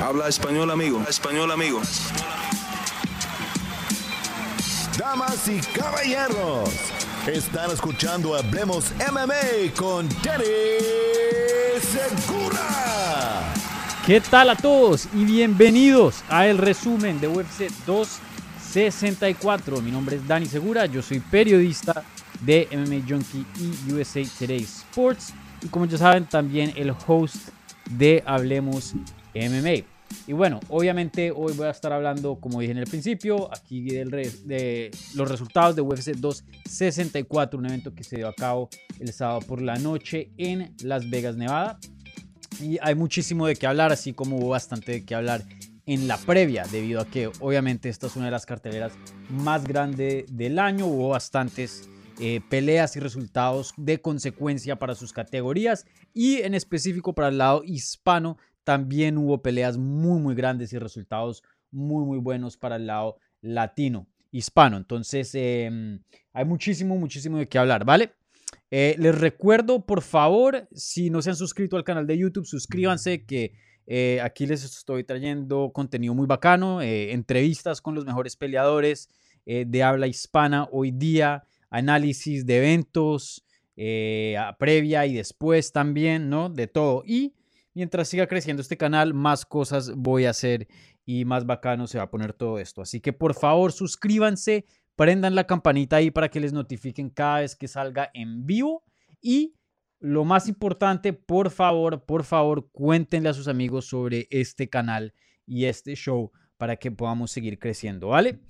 Habla español, amigo. Español, amigo. Damas y caballeros, están escuchando Hablemos MMA con Danny Segura. ¿Qué tal a todos y bienvenidos a el resumen de UFC 264? Mi nombre es Dani Segura, yo soy periodista de MMA Junkie y USA Today Sports y como ya saben también el host de Hablemos MMA. Y bueno, obviamente hoy voy a estar hablando, como dije en el principio, aquí de los resultados de UFC 264, un evento que se dio a cabo el sábado por la noche en Las Vegas, Nevada. Y hay muchísimo de qué hablar, así como hubo bastante de qué hablar en la previa, debido a que obviamente esta es una de las carteleras más grandes del año. Hubo bastantes eh, peleas y resultados de consecuencia para sus categorías y en específico para el lado hispano también hubo peleas muy, muy grandes y resultados muy, muy buenos para el lado latino, hispano. Entonces, em, hay muchísimo, muchísimo de qué hablar, ¿vale? Eh, les recuerdo, por favor, si no se han suscrito al canal de YouTube, suscríbanse que eh, aquí les estoy trayendo contenido muy bacano, eh, entrevistas con los mejores peleadores de habla hispana hoy día, análisis de eventos, previa y después también, ¿no? De todo. Y mientras siga creciendo este canal, más cosas voy a hacer y más bacano se va a poner todo esto. Así que por favor suscríbanse, prendan la campanita ahí para que les notifiquen cada vez que salga en vivo y lo más importante, por favor, por favor, cuéntenle a sus amigos sobre este canal y este show para que podamos seguir creciendo, ¿vale?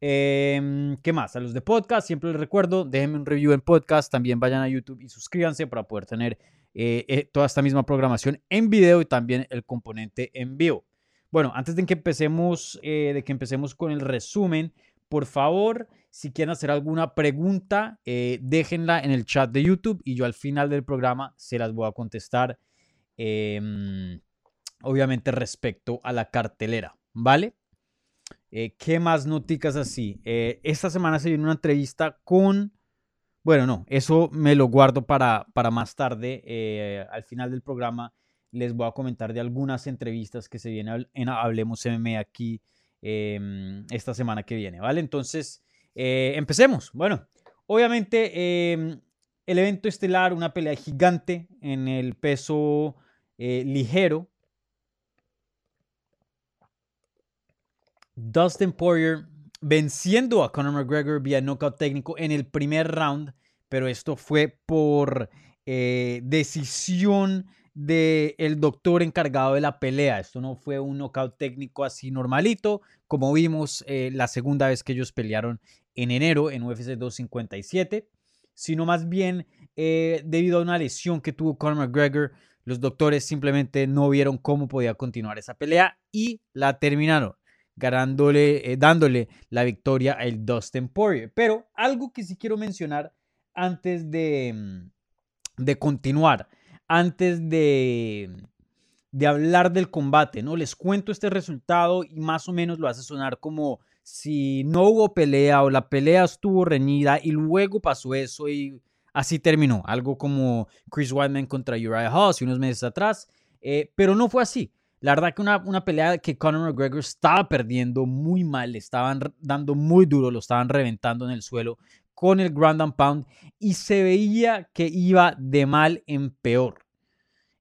Em, ¿Qué más? A los de podcast, siempre les recuerdo, déjenme un review en podcast, también vayan a YouTube y suscríbanse para poder tener eh, eh, toda esta misma programación en video y también el componente en vivo. Bueno, antes de que empecemos, eh, de que empecemos con el resumen, por favor, si quieren hacer alguna pregunta, déjenla en el chat de YouTube y yo al final del programa se las voy a contestar, em, obviamente respecto a la cartelera, ¿vale? ¿Qué más noticas así? esta semana se viene una entrevista con bueno, no, eso me lo guardo para, para más tarde. Eh, al final del programa les voy a comentar de algunas entrevistas que se vienen en Hablemos MM aquí em, esta semana que viene, ¿vale? Entonces, eh, empecemos. Bueno, obviamente em, el evento estelar, una pelea gigante en el peso eh, ligero. Dustin Poirier venciendo a Conor McGregor vía knockout técnico en el primer round, pero esto fue por eh, decisión del doctor encargado de la pelea. Esto no fue un knockout técnico así normalito, como vimos eh, la segunda vez que ellos pelearon en enero en UFC 257, sino más bien eh, debido a una lesión que tuvo Conor McGregor. Los doctores simplemente no vieron cómo podía continuar esa pelea y la terminaron ganándole, eh, dándole la victoria al Dustin Poirier. Pero algo que sí quiero mencionar antes de, mm, de continuar, antes de, de hablar del combate, ¿no? Les cuento este resultado y más o menos lo hace sonar como si no hubo pelea o la pelea estuvo reñida y luego pasó eso y así terminó. Algo como Chris Weidman contra Uriah Hall unos meses atrás, eh, pero no fue así. La verdad que una, una, pelea que Conor McGregor estaba perdiendo muy mal, le estaban dando muy duro, lo estaban reventando en el suelo con el ground and pound y se veía que iba de mal en peor.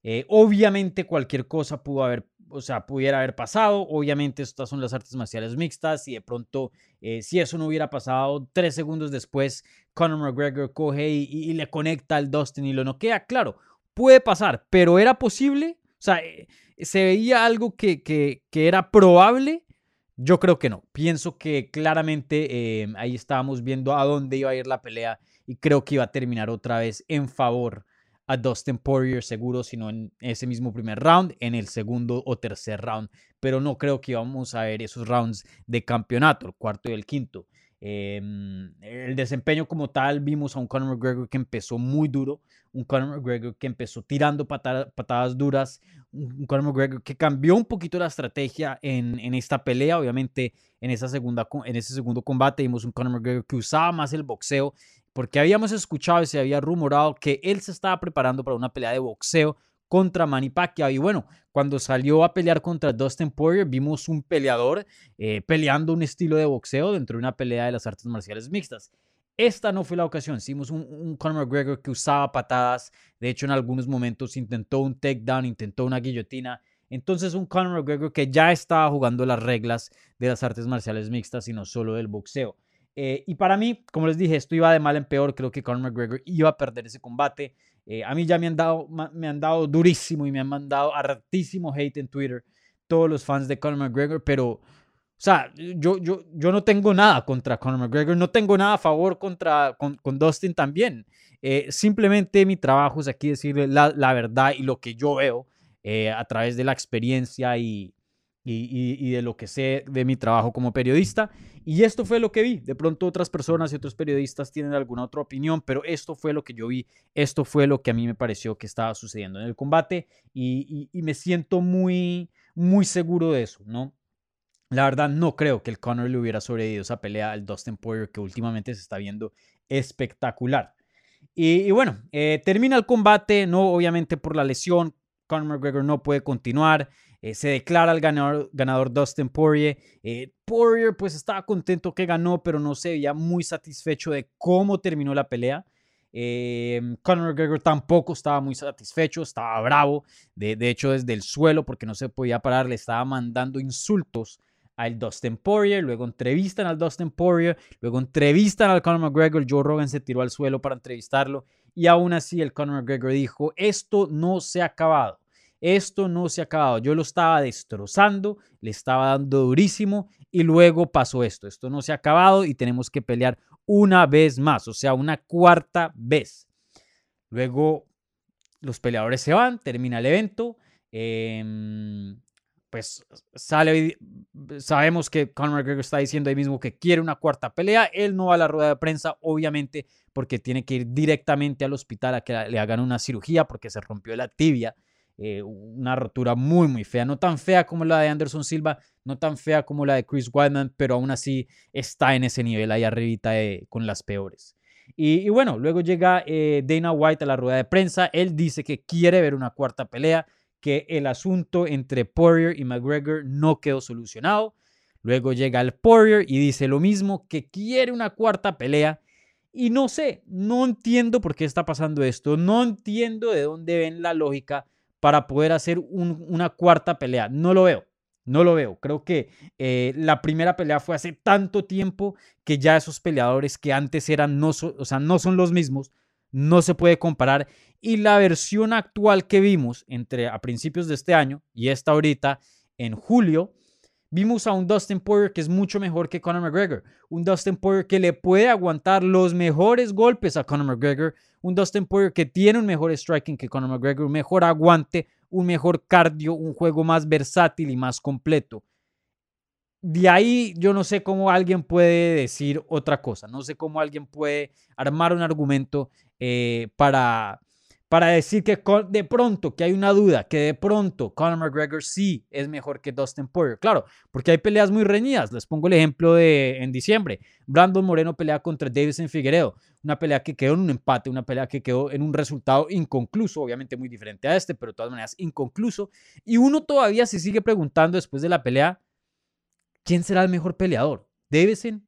Eh, obviamente cualquier cosa pudo haber, o sea, pudiera haber pasado. Obviamente estas son las artes marciales mixtas y de pronto, eh, si eso no hubiera pasado, tres segundos después, Conor McGregor coge y, y, le conecta al Dustin y lo noquea. Claro, puede pasar, pero era posible. O sea, eh, ¿Se veía algo que, que, era probable? Yo creo que no. Pienso que claramente eh, ahí estábamos viendo a dónde iba a ir la pelea y creo que iba a terminar otra vez en favor a Dustin Poirier seguro, sino en ese mismo primer round, en el segundo o tercer round. Pero no creo que íbamos a ver esos rounds de campeonato, el cuarto y el quinto. Em, el desempeño como tal, vimos a un Conor McGregor que empezó muy duro, un Conor McGregor que empezó tirando patadas duras, un Conor McGregor que cambió un poquito la estrategia en, en, esta pelea, obviamente en, esa segunda, en ese segundo combate vimos un Conor McGregor que usaba más el boxeo, porque habíamos escuchado y se había rumorado que él se estaba preparando para una pelea de boxeo contra Manny Pacquiao. Y bueno, cuando salió a pelear contra Dustin Poirier, vimos un peleador eh, peleando un estilo de boxeo dentro de una pelea de las artes marciales mixtas. Esta no fue la ocasión. Hicimos un, un Conor McGregor que usaba patadas. De hecho, en algunos momentos intentó un takedown, intentó una guillotina. Entonces, un Conor McGregor que ya estaba jugando las reglas de las artes marciales mixtas y no solo del boxeo. Eh, y para mí, como les dije, esto iba de mal en peor. Creo que Conor McGregor iba a perder ese combate. Eh, a mí ya me han, dado, me han dado durísimo y me han mandado hartísimo hate en Twitter todos los fans de Conor McGregor, pero o sea, yo, yo, yo no tengo nada contra Conor McGregor, no tengo nada a favor contra, con, con Dustin también. Eh, simplemente mi trabajo es aquí decirle la, la verdad y lo que yo veo eh, a través de la experiencia y, y, de lo que sé de mi trabajo como periodista. Y esto fue lo que vi. De pronto otras personas y otros periodistas tienen alguna otra opinión, pero esto fue lo que yo vi, esto fue lo que a mí me pareció que estaba sucediendo en el combate y, y me siento muy, muy seguro de eso, ¿no? La verdad, no creo que el Conor le hubiera sobrevivido esa pelea al Dustin Poirier que últimamente se está viendo espectacular. Y, bueno, eh, termina el combate, no obviamente por la lesión. Conor McGregor no puede continuar. Eh, se declara el ganador, ganador Dustin Poirier. Eh, Poirier pues estaba contento que ganó, pero no se veía muy satisfecho de cómo terminó la pelea. Conor McGregor tampoco estaba muy satisfecho, estaba bravo. De, de hecho, desde el suelo, porque no se podía parar, le estaba mandando insultos al Dustin Poirier, luego entrevistan al Dustin Poirier, luego entrevistan al Conor McGregor, Joe Rogan se tiró al suelo para entrevistarlo y aún así el Conor McGregor dijo, esto no se ha acabado, esto no se ha acabado, yo lo estaba destrozando, le estaba dando durísimo y luego pasó esto, esto no se ha acabado y tenemos que pelear una vez más, o sea, una cuarta vez. Luego los peleadores se van, termina el evento. Eh, pues sale, sabemos que Conor McGregor está diciendo ahí mismo que quiere una cuarta pelea. Él no va a la rueda de prensa, obviamente, porque tiene que ir directamente al hospital a que le hagan una cirugía porque se rompió la tibia. Eh, una rotura muy, muy fea. No tan fea como la de Anderson Silva, no tan fea como la de Chris Weidman, pero aún así está en ese nivel ahí arribita con las peores. Y, bueno, luego llega eh, Dana White a la rueda de prensa. Él dice que quiere ver una cuarta pelea que el asunto entre Poirier y McGregor no quedó solucionado. Luego llega el Poirier y dice lo mismo, que quiere una cuarta pelea. Y no sé, no entiendo por qué está pasando esto. No entiendo de dónde ven la lógica para poder hacer una cuarta pelea. No lo veo. No lo veo. Creo que eh, la primera pelea fue hace tanto tiempo que ya esos peleadores que antes eran, no, o sea, no son los mismos no se puede comparar. Y la versión actual que vimos entre a principios de este año y esta ahorita en julio, vimos a un Dustin Poirier que es mucho mejor que Conor McGregor. Un Dustin Poirier que le puede aguantar los mejores golpes a Conor McGregor. Un Dustin Poirier que tiene un mejor striking que Conor McGregor, un mejor aguante, un mejor cardio, un juego más versátil y más completo. De ahí yo no sé cómo alguien puede decir otra cosa, no sé cómo alguien puede armar un argumento eh, para, para decir que de pronto, que hay una duda, que de pronto Conor McGregor sí es mejor que Dustin Poirier. Claro, porque hay peleas muy reñidas. Les pongo el ejemplo de en diciembre. Brandon Moreno pelea contra Davison Figueredo. Una pelea que quedó en un empate, una pelea que quedó en un resultado inconcluso, obviamente muy diferente a este, pero de todas maneras inconcluso. Y uno todavía se sigue preguntando después de la pelea, ¿quién será el mejor peleador? ¿Davison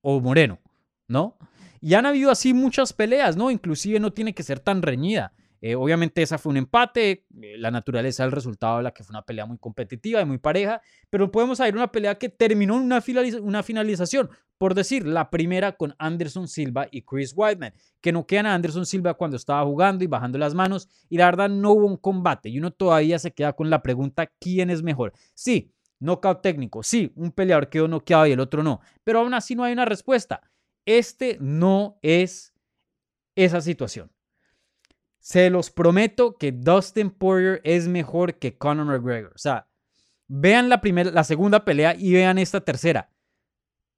o Moreno? ¿No? Y han habido así muchas peleas, ¿no? Inclusive no tiene que ser tan reñida. Eh, obviamente esa fue un empate, eh, la naturaleza del resultado de la que fue una pelea muy competitiva y muy pareja, pero podemos ver una pelea que terminó en una, finalización, por decir, la primera con Anderson Silva y Chris Weidman, que no quedan a Anderson Silva cuando estaba jugando y bajando las manos, y la verdad no hubo un combate, y uno todavía se queda con la pregunta, ¿quién es mejor? Sí, Knockout técnico, sí, un peleador quedó noqueado y el otro no, pero aún así no hay una respuesta. Este no es esa situación. Se los prometo que Dustin Poirier es mejor que Conor McGregor. O sea, vean la, primera, la segunda pelea y vean esta tercera.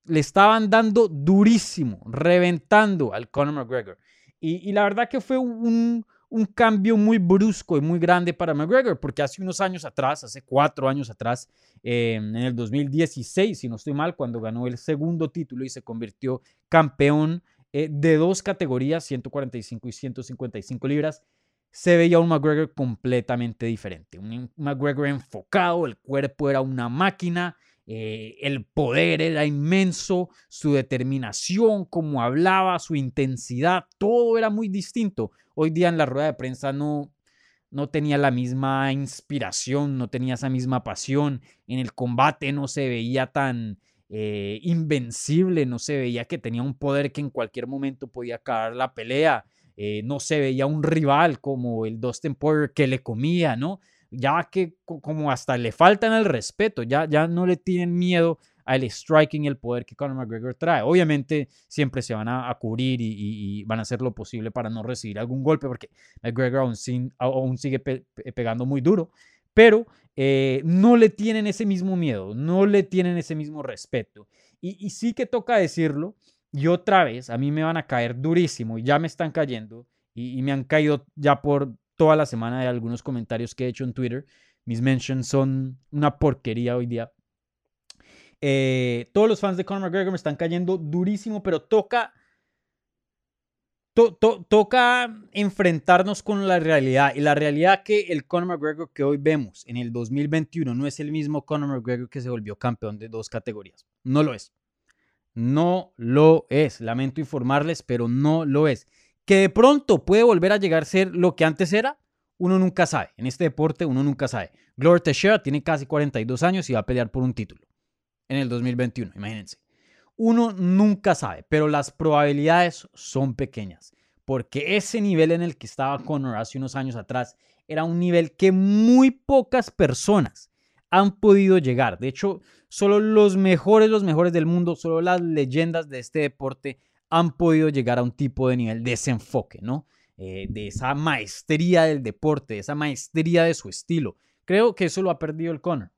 Le estaban dando durísimo, reventando al Conor McGregor. Y, y la verdad que fue un, un cambio muy brusco y muy grande para McGregor, porque hace unos años atrás, hace cuatro años atrás, em, en el 2016, si no estoy mal, cuando ganó el segundo título y se convirtió campeón eh, de dos categorías, 145 y 155 libras, se veía un McGregor completamente diferente. Un McGregor enfocado, el cuerpo era una máquina, eh, el poder era inmenso, su determinación, como hablaba, su intensidad, todo era muy distinto. Hoy día en la rueda de prensa no, no tenía la misma inspiración, no tenía esa misma pasión. En el combate no se veía tan eh, invencible, no se veía que tenía un poder que en cualquier momento podía acabar la pelea. Eh, no se veía un rival como el Dustin Poirier que le comía, ¿no? Ya que como hasta le faltan el respeto, ya, ya no le tienen miedo al striking el poder que Conor McGregor trae. Obviamente siempre se van a, cubrir y, van a hacer lo posible para no recibir algún golpe porque McGregor aún, sigue pegando muy duro, pero eh, no le tienen ese mismo miedo, no le tienen ese mismo respeto. Y, sí que toca decirlo, y otra vez a mí me van a caer durísimo y ya me están cayendo y me han caído ya por toda la semana de algunos comentarios que he hecho en Twitter. Mis mentions son una porquería hoy día. Eh, todos los fans de Conor McGregor me están cayendo durísimo, pero toca, toca enfrentarnos con la realidad. Y la realidad que el Conor McGregor que hoy vemos en el 2021 no es el mismo Conor McGregor que se volvió campeón de dos categorías. No lo es. No lo es. Lamento informarles, pero no lo es. Que de pronto puede volver a llegar a ser lo que antes era, uno nunca sabe. En este deporte uno nunca sabe. Glover Teixeira tiene casi 42 años y va a pelear por un título en el 2021, imagínense. Uno nunca sabe, pero las probabilidades son pequeñas, porque ese nivel en el que estaba Conor hace unos años atrás era un nivel que muy pocas personas han podido llegar. De hecho, solo los mejores, los mejores del mundo, solo las leyendas de este deporte han podido llegar a un tipo de nivel de ese enfoque, ¿no? Eh, de esa maestría del deporte, de esa maestría de su estilo. Creo que eso lo ha perdido el Conor.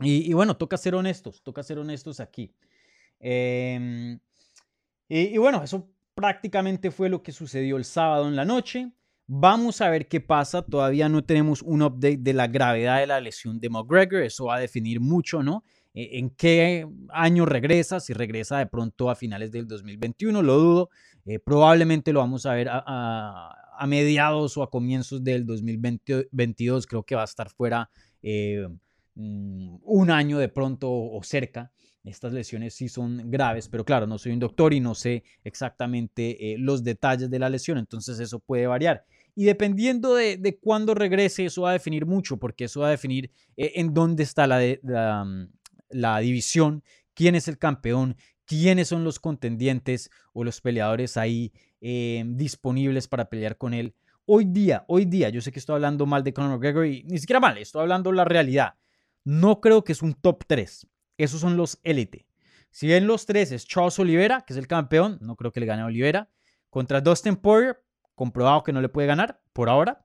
Y, bueno, toca ser honestos, toca ser honestos aquí. Em, y, bueno, eso prácticamente fue lo que sucedió el sábado en la noche. Vamos a ver qué pasa. Todavía no tenemos un update de la gravedad de la lesión de McGregor. Eso va a definir mucho, ¿no? E, en qué año regresa, si regresa de pronto a finales del 2021, lo dudo. Eh, probablemente lo vamos a ver a, mediados o a comienzos del 2022. Creo que va a estar fuera eh, mm, un año de pronto o cerca. Estas lesiones sí son graves, pero claro, no soy un doctor y no sé exactamente eh, los detalles de la lesión, entonces eso puede variar. Y dependiendo de, cuándo regrese, eso va a definir mucho, porque eso va a definir en dónde está la, la, mm, la división, quién es el campeón, quiénes son los contendientes o los peleadores ahí eh, disponibles para pelear con él. Hoy día, hoy día, yo sé que estoy hablando mal de Conor McGregor y ni siquiera mal, estoy hablando la realidad. No creo que es un top 3. Esos son los élite. Si bien los tres es Charles Oliveira, que es el campeón, no creo que le gane a Oliveira. Contra Dustin Poirier, comprobado que no le puede ganar por ahora.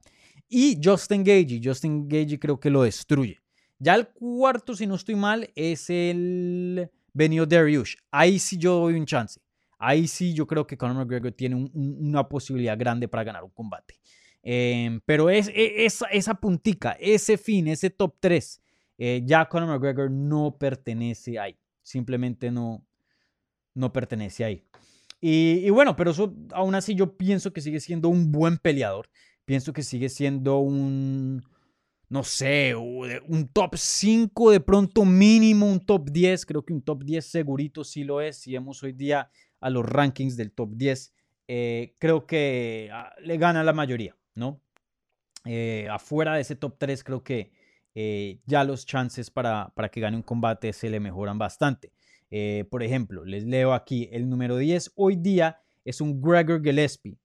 Y Justin Gage, Justin Gage creo que lo destruye. Ya el cuarto, si no estoy mal, es el Benio Dariush. Ahí sí yo doy un chance. Ahí sí yo creo que Conor McGregor tiene una posibilidad grande para ganar un combate. Em, pero es, e, esa puntica, ese fin, ese top 3, eh, ya Conor McGregor no pertenece ahí. Simplemente no, no pertenece ahí. Y, y, bueno, pero eso aún así yo pienso que sigue siendo un buen peleador. Pienso que sigue siendo un, no sé, un top 5 de pronto mínimo, un top 10, creo que un top 10 segurito sí lo es, si vemos hoy día a los rankings del top 10, eh, creo que ah, le gana la mayoría, ¿no? Eh, afuera de ese top 3 creo que eh, ya los chances para, para, que gane un combate se le mejoran bastante. por ejemplo, les leo aquí, el número 10 hoy día es un Gregor Gillespie.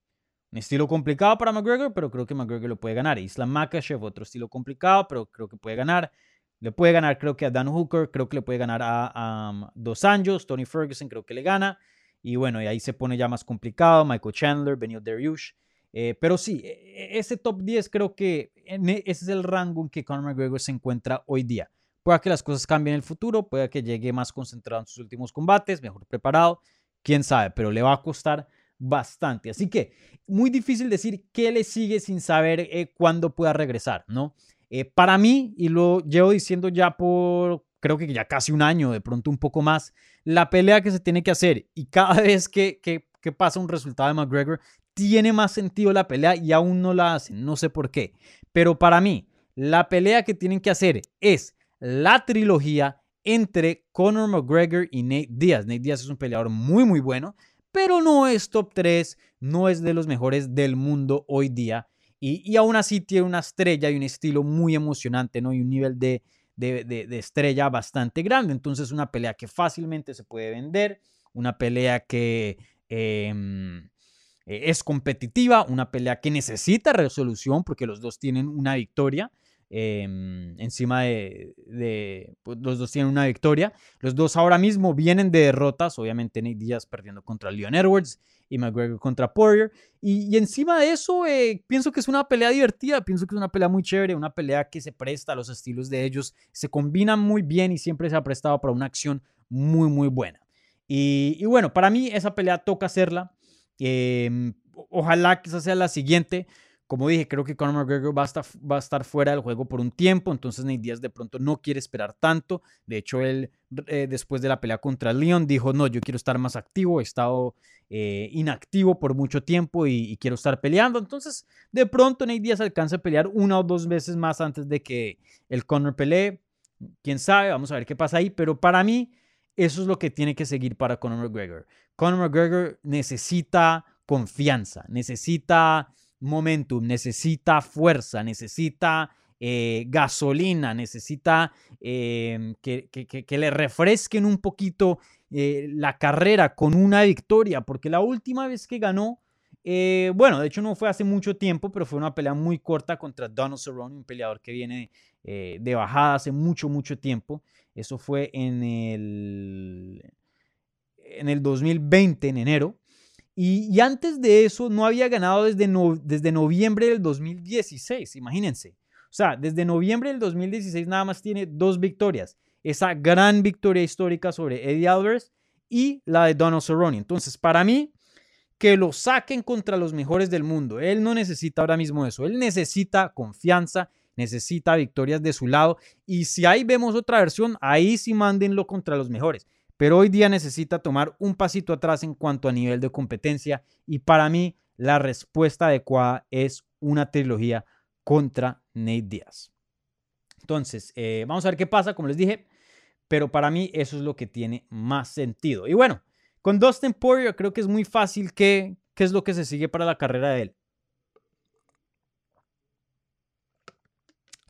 Un estilo complicado para McGregor, pero creo que McGregor lo puede ganar. Islam Makhachev, otro estilo complicado, pero creo que puede ganar. Le puede ganar, creo que a Dan Hooker, creo que le puede ganar a, Dos Anjos, Tony Ferguson, creo que le gana. Y bueno, y ahí se pone ya más complicado. Michael Chandler, Benio Dariush. Eh, pero sí, e, e, ese top 10 creo que e, ese es el rango en que Conor McGregor se encuentra hoy día. Puede que las cosas cambien en el futuro, puede que llegue más concentrado en sus últimos combates, mejor preparado, quién sabe, pero le va a costar bastante. Así que muy difícil decir qué le sigue sin saber eh, cuándo pueda regresar, ¿no? Eh, para mí, y lo llevo diciendo ya por creo que ya casi un año, de pronto un poco más, la pelea que se tiene que hacer y cada vez que, que, pasa un resultado de McGregor, tiene más sentido la pelea y aún no la hacen, no sé por qué. Pero para mí, la pelea que tienen que hacer es la trilogía entre Conor McGregor y Nate Diaz. Nate Diaz es un peleador muy, muy bueno, pero no es top 3, no es de los mejores del mundo hoy día. Y, aún así tiene una estrella y un estilo muy emocionante, ¿no? Y un nivel de, de, estrella bastante grande. Entonces, una pelea que fácilmente se puede vender, una pelea que em, es competitiva, una pelea que necesita resolución porque los dos tienen una victoria. Em, encima de, pues, los dos tienen una victoria. Los dos ahora mismo vienen de derrotas, obviamente Nate Díaz perdiendo contra Leon Edwards y McGregor contra Poirier. Y, encima de eso, eh, pienso que es una pelea divertida, pienso que es una pelea muy chévere, una pelea que se presta a los estilos de ellos, se combinan muy bien y siempre se ha prestado para una acción muy, muy buena. Y, bueno, para mí esa pelea toca hacerla. Em, ojalá que esa sea la siguiente. Como dije, creo que Conor McGregor va a, estar, fuera del juego por un tiempo, entonces Nate Diaz de pronto no quiere esperar tanto. De hecho, él eh, después de la pelea contra Leon dijo, no, yo quiero estar más activo, he estado eh, inactivo por mucho tiempo y, quiero estar peleando. Entonces, de pronto Nate Diaz alcanza a pelear una o dos veces más antes de que el Conor pelee. Quién sabe, vamos a ver qué pasa ahí, pero para mí eso es lo que tiene que seguir para Conor McGregor. Conor McGregor necesita confianza, necesita momentum, necesita fuerza, necesita eh, gasolina, necesita em, que, le refresquen un poquito eh, la carrera con una victoria, porque la última vez que ganó, eh, bueno, de hecho no fue hace mucho tiempo, pero fue una pelea muy corta contra Donald Cerrone, un peleador que viene de bajada hace mucho, mucho tiempo. Eso fue en el, en el 2020, en enero. Y, antes de eso no había ganado desde, noviembre del 2016, imagínense. O sea, desde noviembre del 2016 nada más tiene dos victorias. Esa gran victoria histórica sobre Eddie Alvarez y la de Donald Cerrone. Entonces, para mí, que lo saquen contra los mejores del mundo. Él no necesita ahora mismo eso. Él necesita confianza, necesita victorias de su lado. Y si ahí vemos otra versión, ahí sí mándenlo contra los mejores pero hoy día necesita tomar un pasito atrás en cuanto a nivel de competencia y para mí la respuesta adecuada es una trilogía contra Nate Diaz. Entonces, eh, vamos a ver qué pasa, como les dije, pero para mí eso es lo que tiene más sentido. Y bueno, con Dustin Poirier creo que es muy fácil que, qué es lo que se sigue para la carrera de él.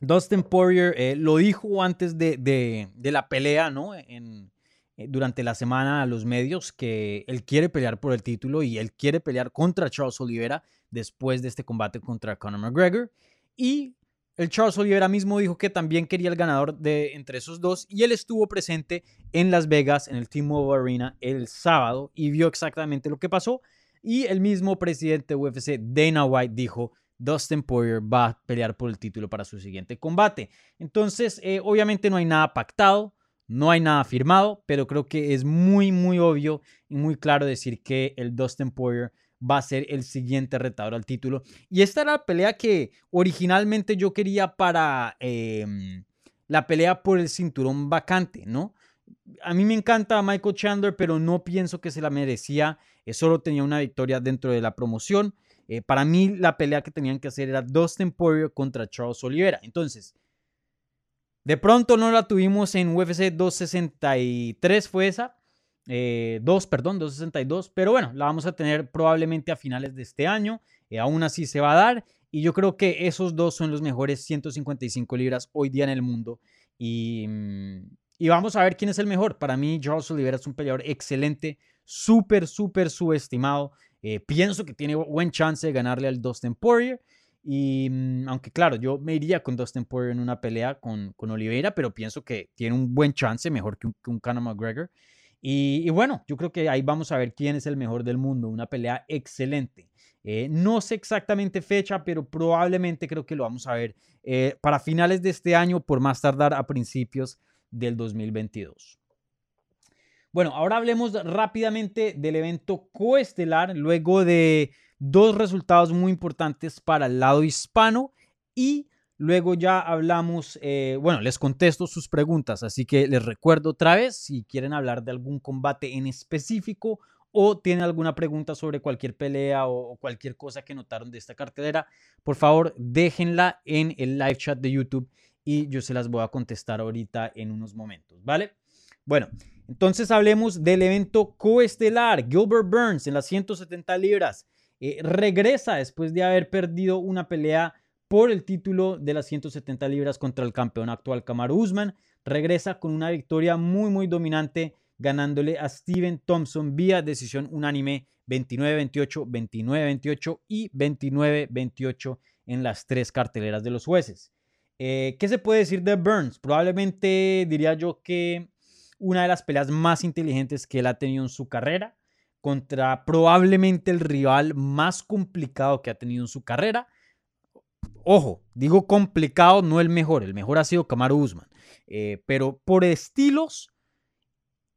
Dustin Poirier eh, lo dijo antes de, de, la pelea, ¿no? Durante la semana a los medios que él quiere pelear por el título y él quiere pelear contra Charles Oliveira después de este combate contra Conor McGregor. Y el Charles Oliveira mismo dijo que también quería el ganador de entre esos dos y él estuvo presente en Las Vegas en el T-Mobile Arena el sábado y vio exactamente lo que pasó. Y el mismo presidente de UFC, Dana White, dijo, Dustin Poirier va a pelear por el título para su siguiente combate. Entonces, eh, obviamente no hay nada pactado. No hay nada firmado, pero creo que es muy, muy obvio y muy claro decir que el Dustin Poirier va a ser el siguiente retador al título. Y esta era la pelea que originalmente yo quería para em, la pelea por el cinturón vacante, ¿no? A mí me encanta Michael Chandler, pero no pienso que se la merecía. Eh, solo tenía una victoria dentro de la promoción. Eh, para mí la pelea que tenían que hacer era Dustin Poirier contra Charles Oliveira. Entonces, de pronto no la tuvimos en UFC 263, fue esa. Eh, 2, perdón, 262. Pero bueno, la vamos a tener probablemente a finales de este año. Eh, aún así se va a dar. Y yo creo que esos dos son los mejores 155 libras hoy día en el mundo. Y, mm, y vamos a ver quién es el mejor. Para mí, Charles Oliveira es un peleador excelente, súper, súper subestimado. Eh, pienso que tiene buen chance de ganarle al Dustin Poirier. Y mm, aunque claro, yo me iría con Dustin Poirier en una pelea con, con Oliveira, pero pienso que tiene un buen chance, mejor que un, que Conor McGregor. Y, bueno, yo creo que ahí vamos a ver quién es el mejor del mundo. Una pelea excelente. Eh, no sé exactamente fecha, pero probablemente creo que lo vamos a ver eh, para finales de este año, por más tardar a principios del 2022. Bueno, ahora hablemos rápidamente del evento coestelar luego de dos resultados muy importantes para el lado hispano y luego ya hablamos, eh, bueno, les contesto sus preguntas, así que les recuerdo otra vez, si quieren hablar de algún combate en específico o tienen alguna pregunta sobre cualquier pelea o, cualquier cosa que notaron de esta cartelera, por favor déjenla en el live chat de YouTube y yo se las voy a contestar ahorita en unos momentos, ¿vale? Bueno, entonces hablemos del evento coestelar. Gilbert Burns en las 170 libras eh, regresa después de haber perdido una pelea por el título de las 170 libras contra el campeón actual Kamaru Usman. Regresa con una victoria muy, muy dominante, ganándole a Steven Thompson vía decisión unánime 29-28, 29-28 y 29-28 en las tres carteleras de los jueces. Eh, ¿Qué se puede decir de Burns? Probablemente diría yo que una de las peleas más inteligentes que él ha tenido en su carrera contra probablemente el rival más complicado que ha tenido en su carrera Ojo, digo complicado, no el mejor. El mejor ha sido Kamaru Usman. Eh, pero por estilos,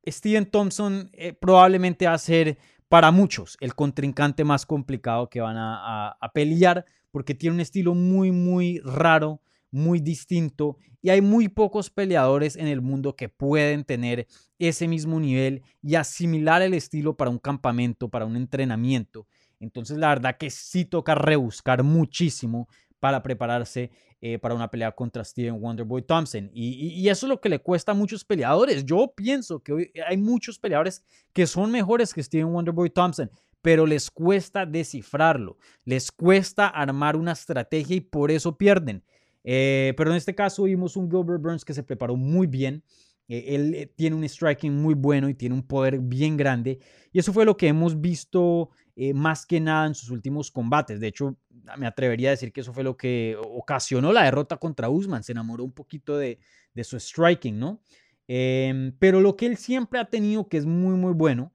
Steven Thompson eh, probablemente va a ser para muchos el contrincante más complicado que van a, pelear porque tiene un estilo muy, muy raro, muy distinto y hay muy pocos peleadores en el mundo que pueden tener ese mismo nivel y asimilar el estilo para un campamento, para un entrenamiento. Entonces la verdad que sí toca rebuscar muchísimo para prepararse eh, para una pelea contra Steven Wonderboy Thompson. Y, eso es lo que le cuesta a muchos peleadores. Yo pienso que hay muchos peleadores que son mejores que Steven Wonderboy Thompson, pero les cuesta descifrarlo, les cuesta armar una estrategia y por eso pierden. Eh, pero en este caso vimos un Gilbert Burns que se preparó muy bien. Eh, él tiene un striking muy bueno y tiene un poder bien grande. Y eso fue lo que hemos visto más que nada en sus últimos combates. De hecho, me atrevería a decir que eso fue lo que ocasionó la derrota contra Usman. Se enamoró un poquito de, su striking, ¿no? Em, pero lo que él siempre ha tenido, que es muy, muy bueno,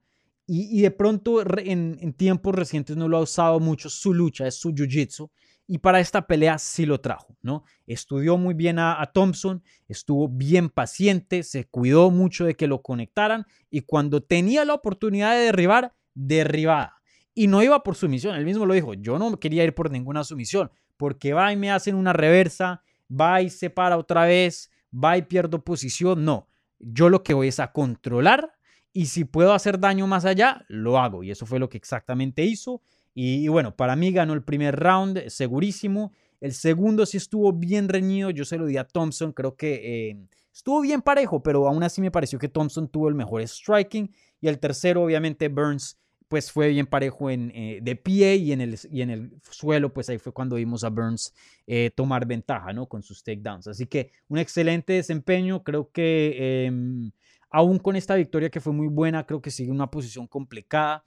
y, de pronto en, tiempos recientes no lo ha usado mucho, su lucha es su jiu-jitsu, y para esta pelea sí lo trajo, ¿no? Estudió muy bien a, a, Thompson, estuvo bien paciente, se cuidó mucho de que lo conectaran, y cuando tenía la oportunidad de derribar, derribada y no iba por sumisión. Él mismo lo dijo, yo no quería ir por ninguna sumisión, porque va y me hacen una reversa, va y se para otra vez, va y pierdo posición. No, yo lo que voy es a controlar y si puedo hacer daño más allá, lo hago. Y eso fue lo que exactamente hizo. Y, bueno, para mí ganó el primer round, segurísimo. El segundo sí estuvo bien reñido, yo se lo di a Thompson, creo que eh, estuvo bien parejo, pero aún así me pareció que Thompson tuvo el mejor striking. Y el tercero, obviamente, Burns pues fue bien parejo en, eh, de pie y en, el, y en el suelo, pues ahí fue cuando vimos a Burns eh, tomar ventaja, ¿no? Con sus takedowns. Así que un excelente desempeño, creo que em, aún con esta victoria que fue muy buena, creo que sigue una posición complicada.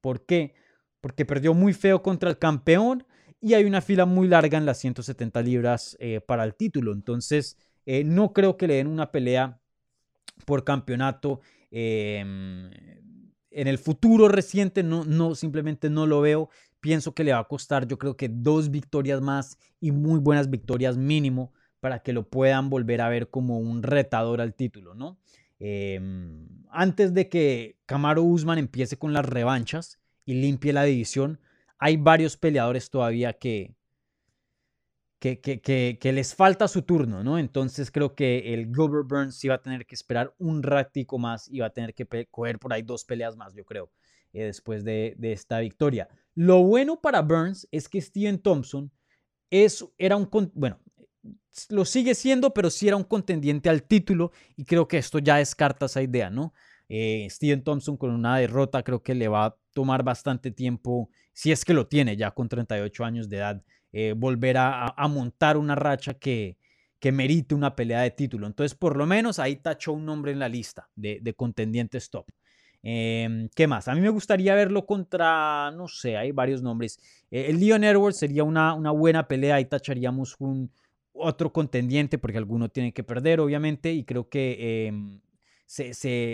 ¿Por qué? Porque perdió muy feo contra el campeón y hay una fila muy larga en las 170 libras eh, para el título. Entonces, no creo que le den una pelea por campeonato em, en el futuro reciente no, no, simplemente no lo veo. Pienso que le va a costar, yo creo que dos victorias más y muy buenas victorias mínimo para que lo puedan volver a ver como un retador al título, ¿no? Em, antes de que Camaro Usman empiece con las revanchas y limpie la división, hay varios peleadores todavía que, que, les falta su turno, ¿no? Entonces creo que el Gilbert Burns va a tener que esperar un ratico más y va a tener que coger por ahí dos peleas más, yo creo, eh, después de, esta victoria. Lo bueno para Burns es que Steven Thompson es, era un, bueno, lo sigue siendo, pero sí era un contendiente al título y creo que esto ya descarta esa idea, ¿no? Eh, Steven Thompson con una derrota creo que le va a tomar bastante tiempo, si es que lo tiene ya con 38 años de edad, eh, volver a, montar una racha que, que merite una pelea de título. Entonces, por lo menos ahí tachó un nombre en la lista de, contendientes top. Em, ¿Qué más? A mí me gustaría verlo contra, no sé, hay varios nombres. Eh, el Leon Edwards sería una, buena pelea, ahí tacharíamos un otro contendiente, porque alguno tiene que perder, obviamente, y creo que em, se,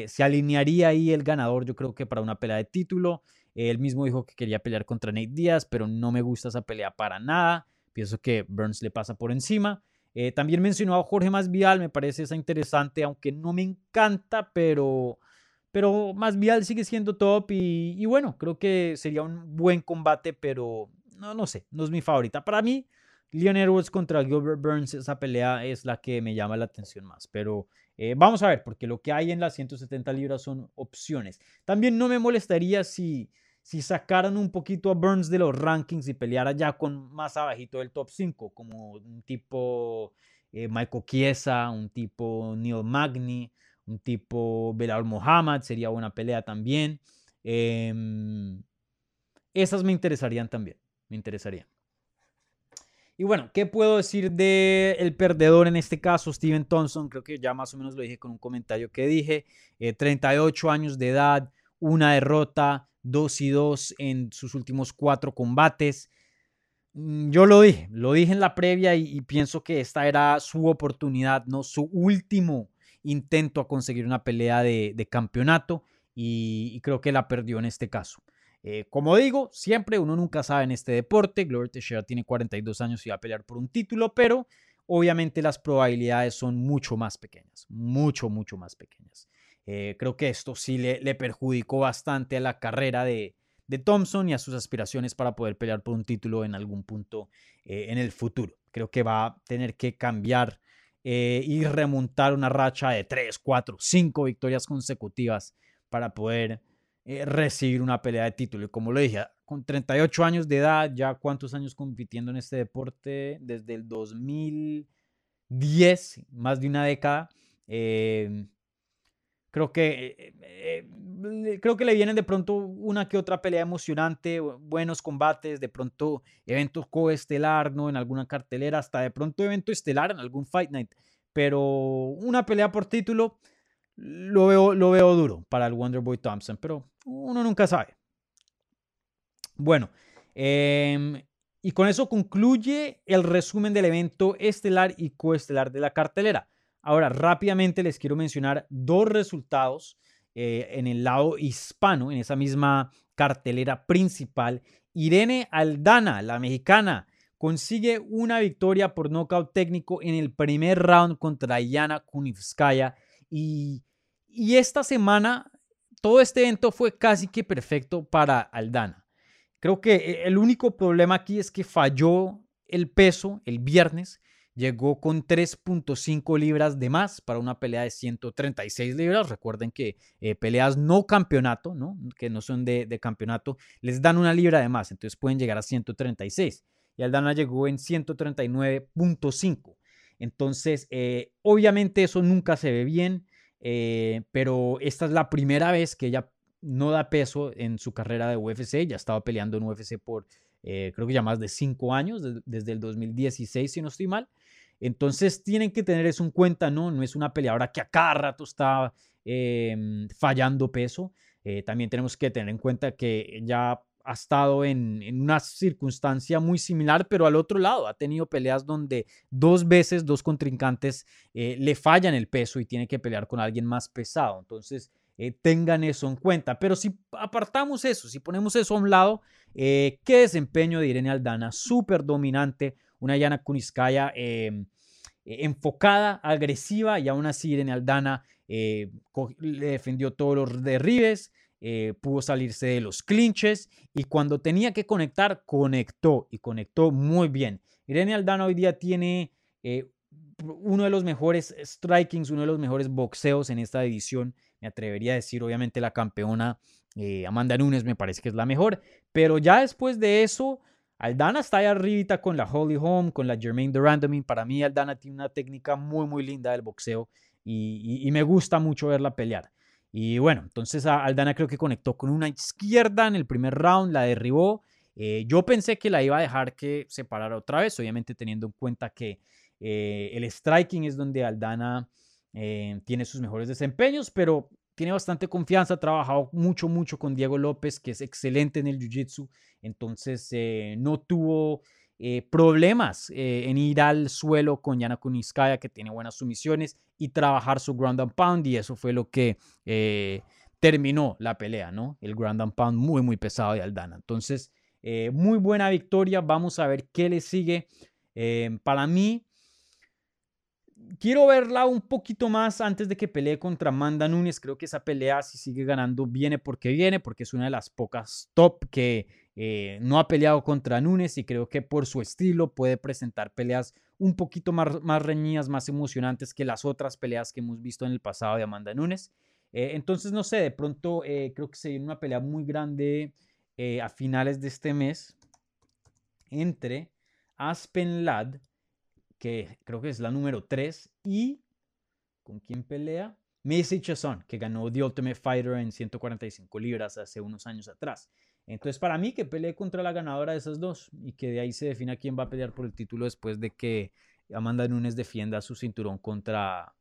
se, alinearía ahí el ganador, yo creo que para una pelea de título. Él mismo dijo que quería pelear contra Nate Díaz, pero no me gusta esa pelea para nada. Pienso que Burns le pasa por encima. Eh, también mencionó a Jorge Masvidal, me parece esa interesante, aunque no me encanta, pero, pero Masvidal sigue siendo top y, y, bueno, creo que sería un buen combate, pero no, no sé, no es mi favorita. Para mí, Leon Edwards contra Gilbert Burns, esa pelea es la que me llama la atención más. Pero eh, vamos a ver, porque lo que hay en las 170 libras son opciones. También no me molestaría si, si sacaran un poquito a Burns de los rankings y peleara ya con más abajito del top 5, como un tipo eh, Michael Chiesa, un tipo Neil Magny, un tipo Belal Muhammad, sería buena pelea también. Em, esas me interesarían también, me interesarían. Y bueno, ¿qué puedo decir del el perdedor en este caso, Steven Thompson? Creo que ya más o menos lo dije con un comentario que dije. 38 eh, años de edad, una derrota, 2 y 2 en sus últimos cuatro combates. Mm, yo lo dije, lo dije en la previa y, pienso que esta era su oportunidad, ¿no? Su último intento a conseguir una pelea de, campeonato y creo que la perdió en este caso. Eh, como digo, siempre uno nunca sabe en este deporte. Glover Teixeira tiene 42 años y va a pelear por un título, pero obviamente las probabilidades son mucho más pequeñas, mucho, mucho más pequeñas. Eh, creo que esto sí le, perjudicó bastante a la carrera de, Thompson y a sus aspiraciones para poder pelear por un título en algún punto eh, en el futuro. Creo que va a tener que cambiar y remontar una racha de 3, 4, 5 victorias consecutivas para poder eh, recibir una pelea de título. Y como lo dije, con 38 años de edad, ya cuántos años compitiendo en este deporte, desde el 2010, más de una década. Em, creo que, eh, eh, creo que le vienen de pronto una que otra pelea emocionante, buenos combates, de pronto eventos coestelar, ¿no? En alguna cartelera, hasta de pronto evento estelar en algún Fight Night. Pero una pelea por título, lo veo, lo veo duro para el Wonderboy Thompson, pero uno nunca sabe. Bueno, em, y con eso concluye el resumen del evento estelar y coestelar de la cartelera. Ahora, rápidamente les quiero mencionar dos resultados eh, en el lado hispano, en esa misma cartelera principal. Irene Aldana, la mexicana, consigue una victoria por nocaut técnico en el primer round contra Yana Kunivskaya y, esta semana, todo este evento fue casi que perfecto para Aldana. Creo que eh, el único problema aquí es que falló el peso el viernes. Llegó con 3.5 libras de más para una pelea de 136 libras. Recuerden que eh, peleas no campeonato, ¿no? que no son de, de, campeonato, les dan una libra de más. Entonces pueden llegar a 136. Y Aldana llegó en 139.5. Entonces, eh, obviamente eso nunca se ve bien, eh, pero esta es la primera vez que ella no da peso en su carrera de UFC. Ya estaba peleando en UFC por, eh, creo que ya más de cinco años, desde el 2016, si no estoy mal. Entonces tienen que tener eso en cuenta, ¿no? No es una peleadora que a cada rato está em, fallando peso. también tenemos que tener en cuenta que ya ha estado en, una circunstancia muy similar, pero al otro lado ha tenido peleas donde dos veces dos contrincantes eh, le fallan el peso y tiene que pelear con alguien más pesado. Entonces, eh, tengan eso en cuenta. Pero si apartamos eso, si ponemos eso a un lado, eh, qué desempeño de Irene Aldana, súper dominante, una Yana Kuniskaya em, enfocada, agresiva y aún así Irene Aldana le defendió todos los derribes. Eh, pudo salirse de los clinches y cuando tenía que conectar, conectó y conectó muy bien. Irene Aldana hoy día tiene eh, uno de los mejores strikings, uno de los mejores boxeos en esta división. Me atrevería a decir, obviamente, la campeona eh, Amanda Nunes me parece que es la mejor, pero ya después de eso, Aldana está ahí arribita con la Holly Holm, con la Jermaine Durandamin. Para mí, Aldana tiene una técnica muy, muy linda del boxeo y me gusta mucho verla pelear. Y bueno, entonces Aldana creo que conectó con una izquierda en el primer round, la derribó. Eh, yo pensé que la iba a dejar que se parara otra vez, obviamente teniendo en cuenta que eh, el striking es donde Aldana eh, tiene sus mejores desempeños, pero tiene bastante confianza, ha trabajado mucho, mucho con Diego López, que es excelente en el Jiu-Jitsu, entonces no tuvo eh, problemas eh, en ir al suelo con Yana Kuniskaya, que tiene buenas sumisiones, y trabajar su ground and pound, y eso fue lo que eh, terminó la pelea, ¿no? El ground and pound muy, muy pesado de Aldana. Entonces, muy buena victoria, vamos a ver qué le sigue. para mí, quiero verla un poquito más antes de que pelee contra Amanda Nunes. Creo que esa pelea, si sigue ganando, viene porque viene, porque es una de las pocas top que eh, no ha peleado contra Nunes y creo que por su estilo puede presentar peleas un poquito más, más reñidas, más emocionantes que las otras peleas que hemos visto en el pasado de Amanda Nunes. Eh, entonces, no sé, de pronto eh, creo que se viene una pelea muy grande a finales de este mes entre Aspen Ladd que creo que es la número 3, y ¿con quién pelea? Macy Chazon, que ganó The Ultimate Fighter en 145 libras hace unos años atrás. Entonces, para mí, que pelee contra la ganadora de esas dos y que de ahí se defina quién va a pelear por el título después de que Amanda Nunes defienda su cinturón contra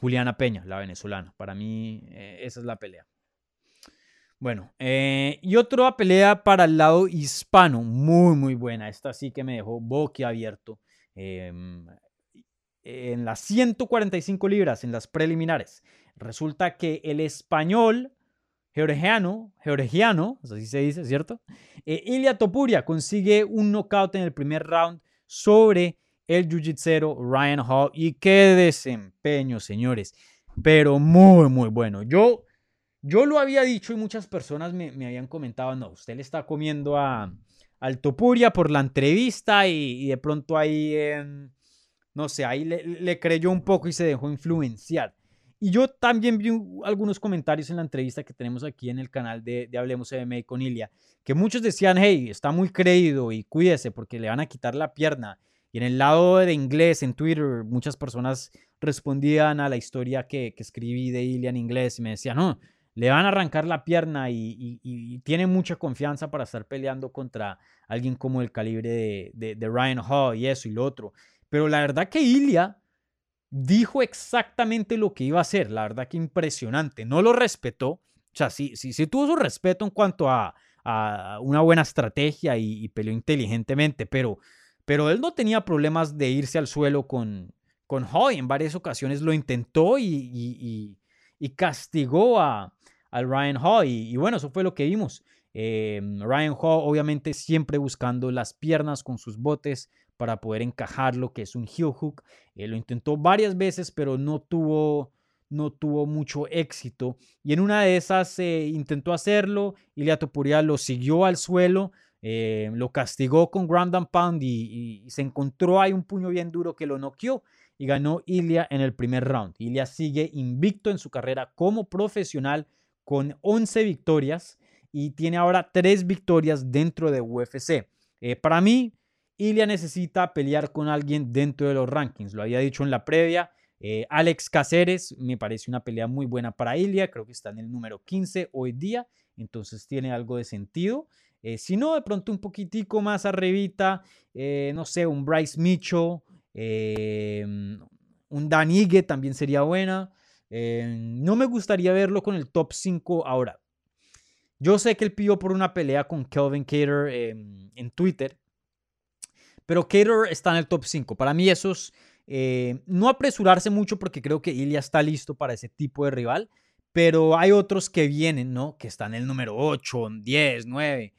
Juliana Peña, la venezolana. Para mí, eh, esa es la pelea. Bueno, eh, y otra pelea para el lado hispano, muy, muy buena. Esta sí que me dejó boquiabierto. Em, en las 145 libras, en las preliminares. Resulta que el español georgiano, georgiano, así se dice, ¿cierto? Eh, Ilia Topuria consigue un knockout en el primer round sobre el jiu Ryan Hall. Y qué desempeño, señores. Pero muy, muy bueno. Yo, yo lo había dicho y muchas personas me, me habían comentado, no, usted le está comiendo a, al Topuria por la entrevista y, de pronto ahí, no sé, ahí le, creyó un poco y se dejó influenciar. Y yo también vi algunos comentarios en la entrevista que tenemos aquí en el canal de, de Hablemos MMA con Ilia, que muchos decían, hey, está muy creído y cuídese porque le van a quitar la pierna. Y en el lado de inglés, en Twitter, muchas personas respondían a la historia que, que escribí de Ilia en inglés y me decían, no, le van a arrancar la pierna y, tiene mucha confianza para estar peleando contra alguien como el calibre de, Ryan Hall y eso y lo otro. Pero la verdad que Ilya dijo exactamente lo que iba a hacer. La verdad que impresionante. No lo respetó. O sea, sí, sí, sí tuvo su respeto en cuanto a, una buena estrategia y, peleó inteligentemente, pero, pero él no tenía problemas de irse al suelo con, con Hoy. En varias ocasiones lo intentó y, y castigó a, al Ryan Hall. Y, bueno, eso fue lo que vimos. Em, Ryan Hall obviamente siempre buscando las piernas con sus botes para poder encajar lo que es un heel hook. Eh, lo intentó varias veces, pero no tuvo, no tuvo mucho éxito. Y en una de esas eh, intentó hacerlo. Ilia Topuria lo siguió al suelo. Eh, lo castigó con ground and pound y, y, se encontró ahí un puño bien duro que lo noqueó y ganó Ilia en el primer round. Ilia sigue invicto en su carrera como profesional con 11 victorias y tiene ahora 3 victorias dentro de UFC. Para mí, Ilia necesita pelear con alguien dentro de los rankings. Lo había dicho en la previa. Eh, Alex Caceres me parece una pelea muy buena para Ilia. Creo que está en el número 15 hoy día. Entonces tiene algo de sentido. Eh, si no, de pronto un poquitico más arribita, no sé, un Bryce Mitchell, un Dan también sería buena. No me gustaría verlo con el top 5 ahora. Yo sé que él pidió por una pelea con Kelvin Cater en Twitter, pero Cater está en el top 5. Para mí eso es no apresurarse mucho porque creo que Ilya está listo para ese tipo de rival, pero hay otros que vienen, ¿no? Que están en el número 8, 10, 9,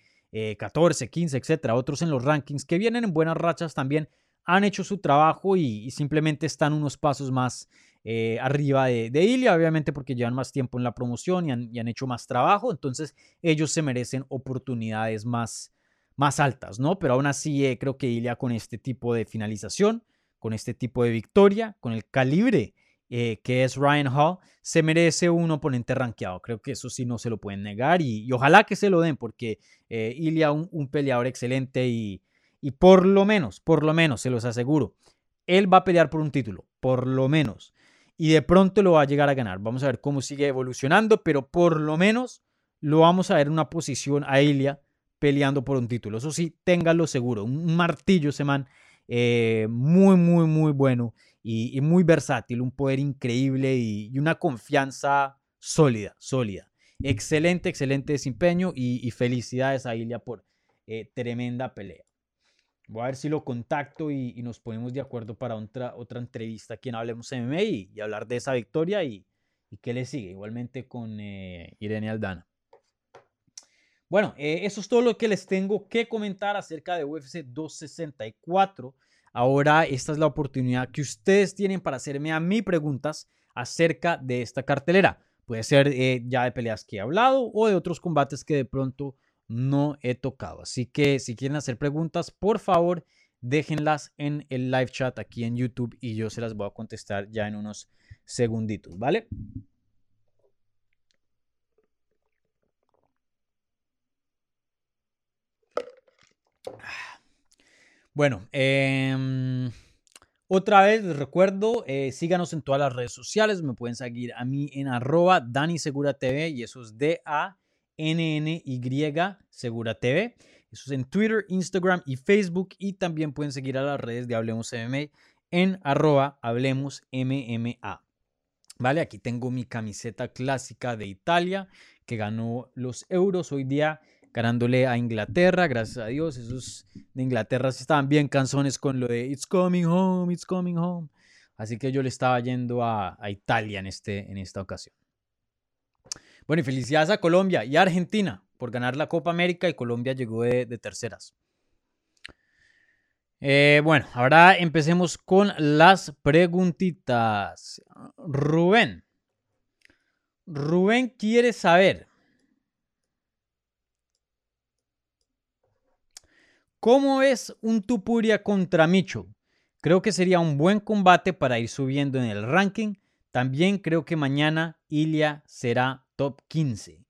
14, 15, etcétera. Otros en los rankings que vienen en buenas rachas también han hecho su trabajo y, simplemente están unos pasos más eh, arriba de, de, Ilia, obviamente porque llevan más tiempo en la promoción y han, hecho más trabajo, entonces ellos se merecen oportunidades más, más altas, ¿no? Pero aún así eh, creo que Ilia con este tipo de finalización, con este tipo de victoria, con el calibre eh, que es Ryan Hall, se merece un oponente rankeado. Creo que eso sí no se lo pueden negar y, ojalá que se lo den porque Ilia un, un peleador excelente y, y por lo menos, por lo menos, se los aseguro, él va a pelear por un título, por lo menos. Y de pronto lo va a llegar a ganar. Vamos a ver cómo sigue evolucionando, pero por lo menos lo vamos a ver en una posición a Ilia peleando por un título. Eso sí, téngalo seguro. Un martillo ese man eh, muy, muy, muy bueno y, muy versátil. Un poder increíble y, una confianza sólida, sólida. Excelente, excelente desempeño y, felicidades a Ilia por eh, tremenda pelea. Voy a ver si lo contacto y, nos ponemos de acuerdo para otra, otra entrevista aquí en Hablemos MMA y, y hablar de esa victoria y, y qué le sigue, igualmente con eh, Irene Aldana. Bueno, eh, eso es todo lo que les tengo que comentar acerca de UFC 264. ahora esta es la oportunidad que ustedes tienen para hacerme a mí preguntas acerca de esta cartelera. Puede ser eh, ya de peleas que he hablado o de otros combates que de pronto no he tocado. Así que si quieren hacer preguntas, por favor, déjenlas en el live chat aquí en YouTube y yo se las voy a contestar ya en unos segunditos, ¿vale? Bueno, em, otra vez les recuerdo, eh, síganos en todas las redes sociales, me pueden seguir a mí en arroba Dani Segura TV y eso es D-A-N-N-Y Segura TV. Eso es en Twitter, Instagram y Facebook y también pueden seguir a las redes de Hablemos MMA en arroba Hablemos MMA. Vale, aquí tengo mi camiseta clásica de Italia que ganó los euros hoy día ganándole a Inglaterra, gracias a Dios. Esos de Inglaterra estaban bien canzones con lo de It's coming home, it's coming home. Así que yo le estaba yendo a, Italia en, este, en esta ocasión. Bueno, y felicidades a Colombia y a Argentina por ganar la Copa América y Colombia llegó de, terceras. Eh, bueno, ahora empecemos con las preguntitas. Rubén. Rubén quiere saber ¿Cómo es un Tupuria contra Micho? Creo que sería un buen combate para ir subiendo en el ranking. También creo que mañana Ilia será top 15.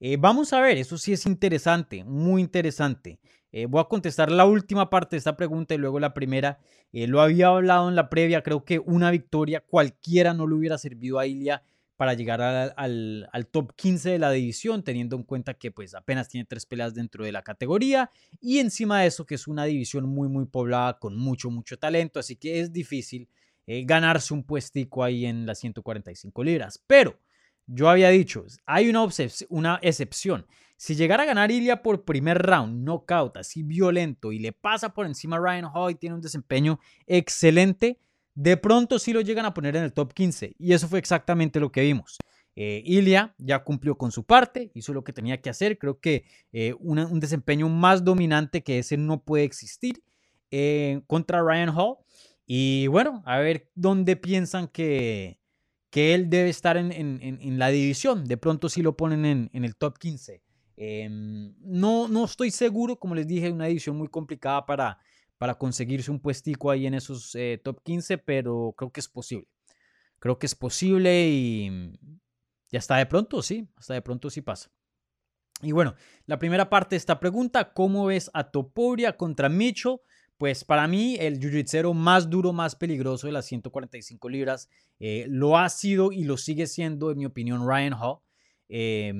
Eh, vamos a ver, eso sí es interesante, muy interesante. Eh, voy a contestar la última parte de esta pregunta y luego la primera. Eh, lo había hablado en la previa, creo que una victoria cualquiera no le hubiera servido a Ilia para llegar al, top 15 de la división, teniendo en cuenta que pues apenas tiene tres peleas dentro de la categoría y encima de eso que es una división muy muy poblada con mucho mucho talento, así que es difícil eh, ganarse un puestico ahí en las 145 libras. Pero yo había dicho, hay una, excepción. Si llegara a ganar Ilia por primer round, knockout, así violento, y le pasa por encima a Ryan Hall y tiene un desempeño excelente, de pronto sí lo llegan a poner en el top 15 y eso fue exactamente lo que vimos. Eh, Ilia ya cumplió con su parte, hizo lo que tenía que hacer. Creo que eh, un desempeño más dominante que ese no puede existir eh, contra Ryan Hall. Y bueno, a ver dónde piensan que, que él debe estar en, la división. De pronto sí lo ponen en, el top 15. Em, no, no estoy seguro, como les dije, una división muy complicada para, para conseguirse un puestico ahí en esos eh, top 15, pero creo que es posible. Creo que es posible y ya está de pronto, sí, hasta de pronto sí pasa. Y bueno, la primera parte de esta pregunta, ¿cómo ves a Topuria contra Micho? Pues para mí el jiu más duro, más peligroso de las 145 libras eh, lo ha sido y lo sigue siendo, en mi opinión, Ryan Hall. Eh,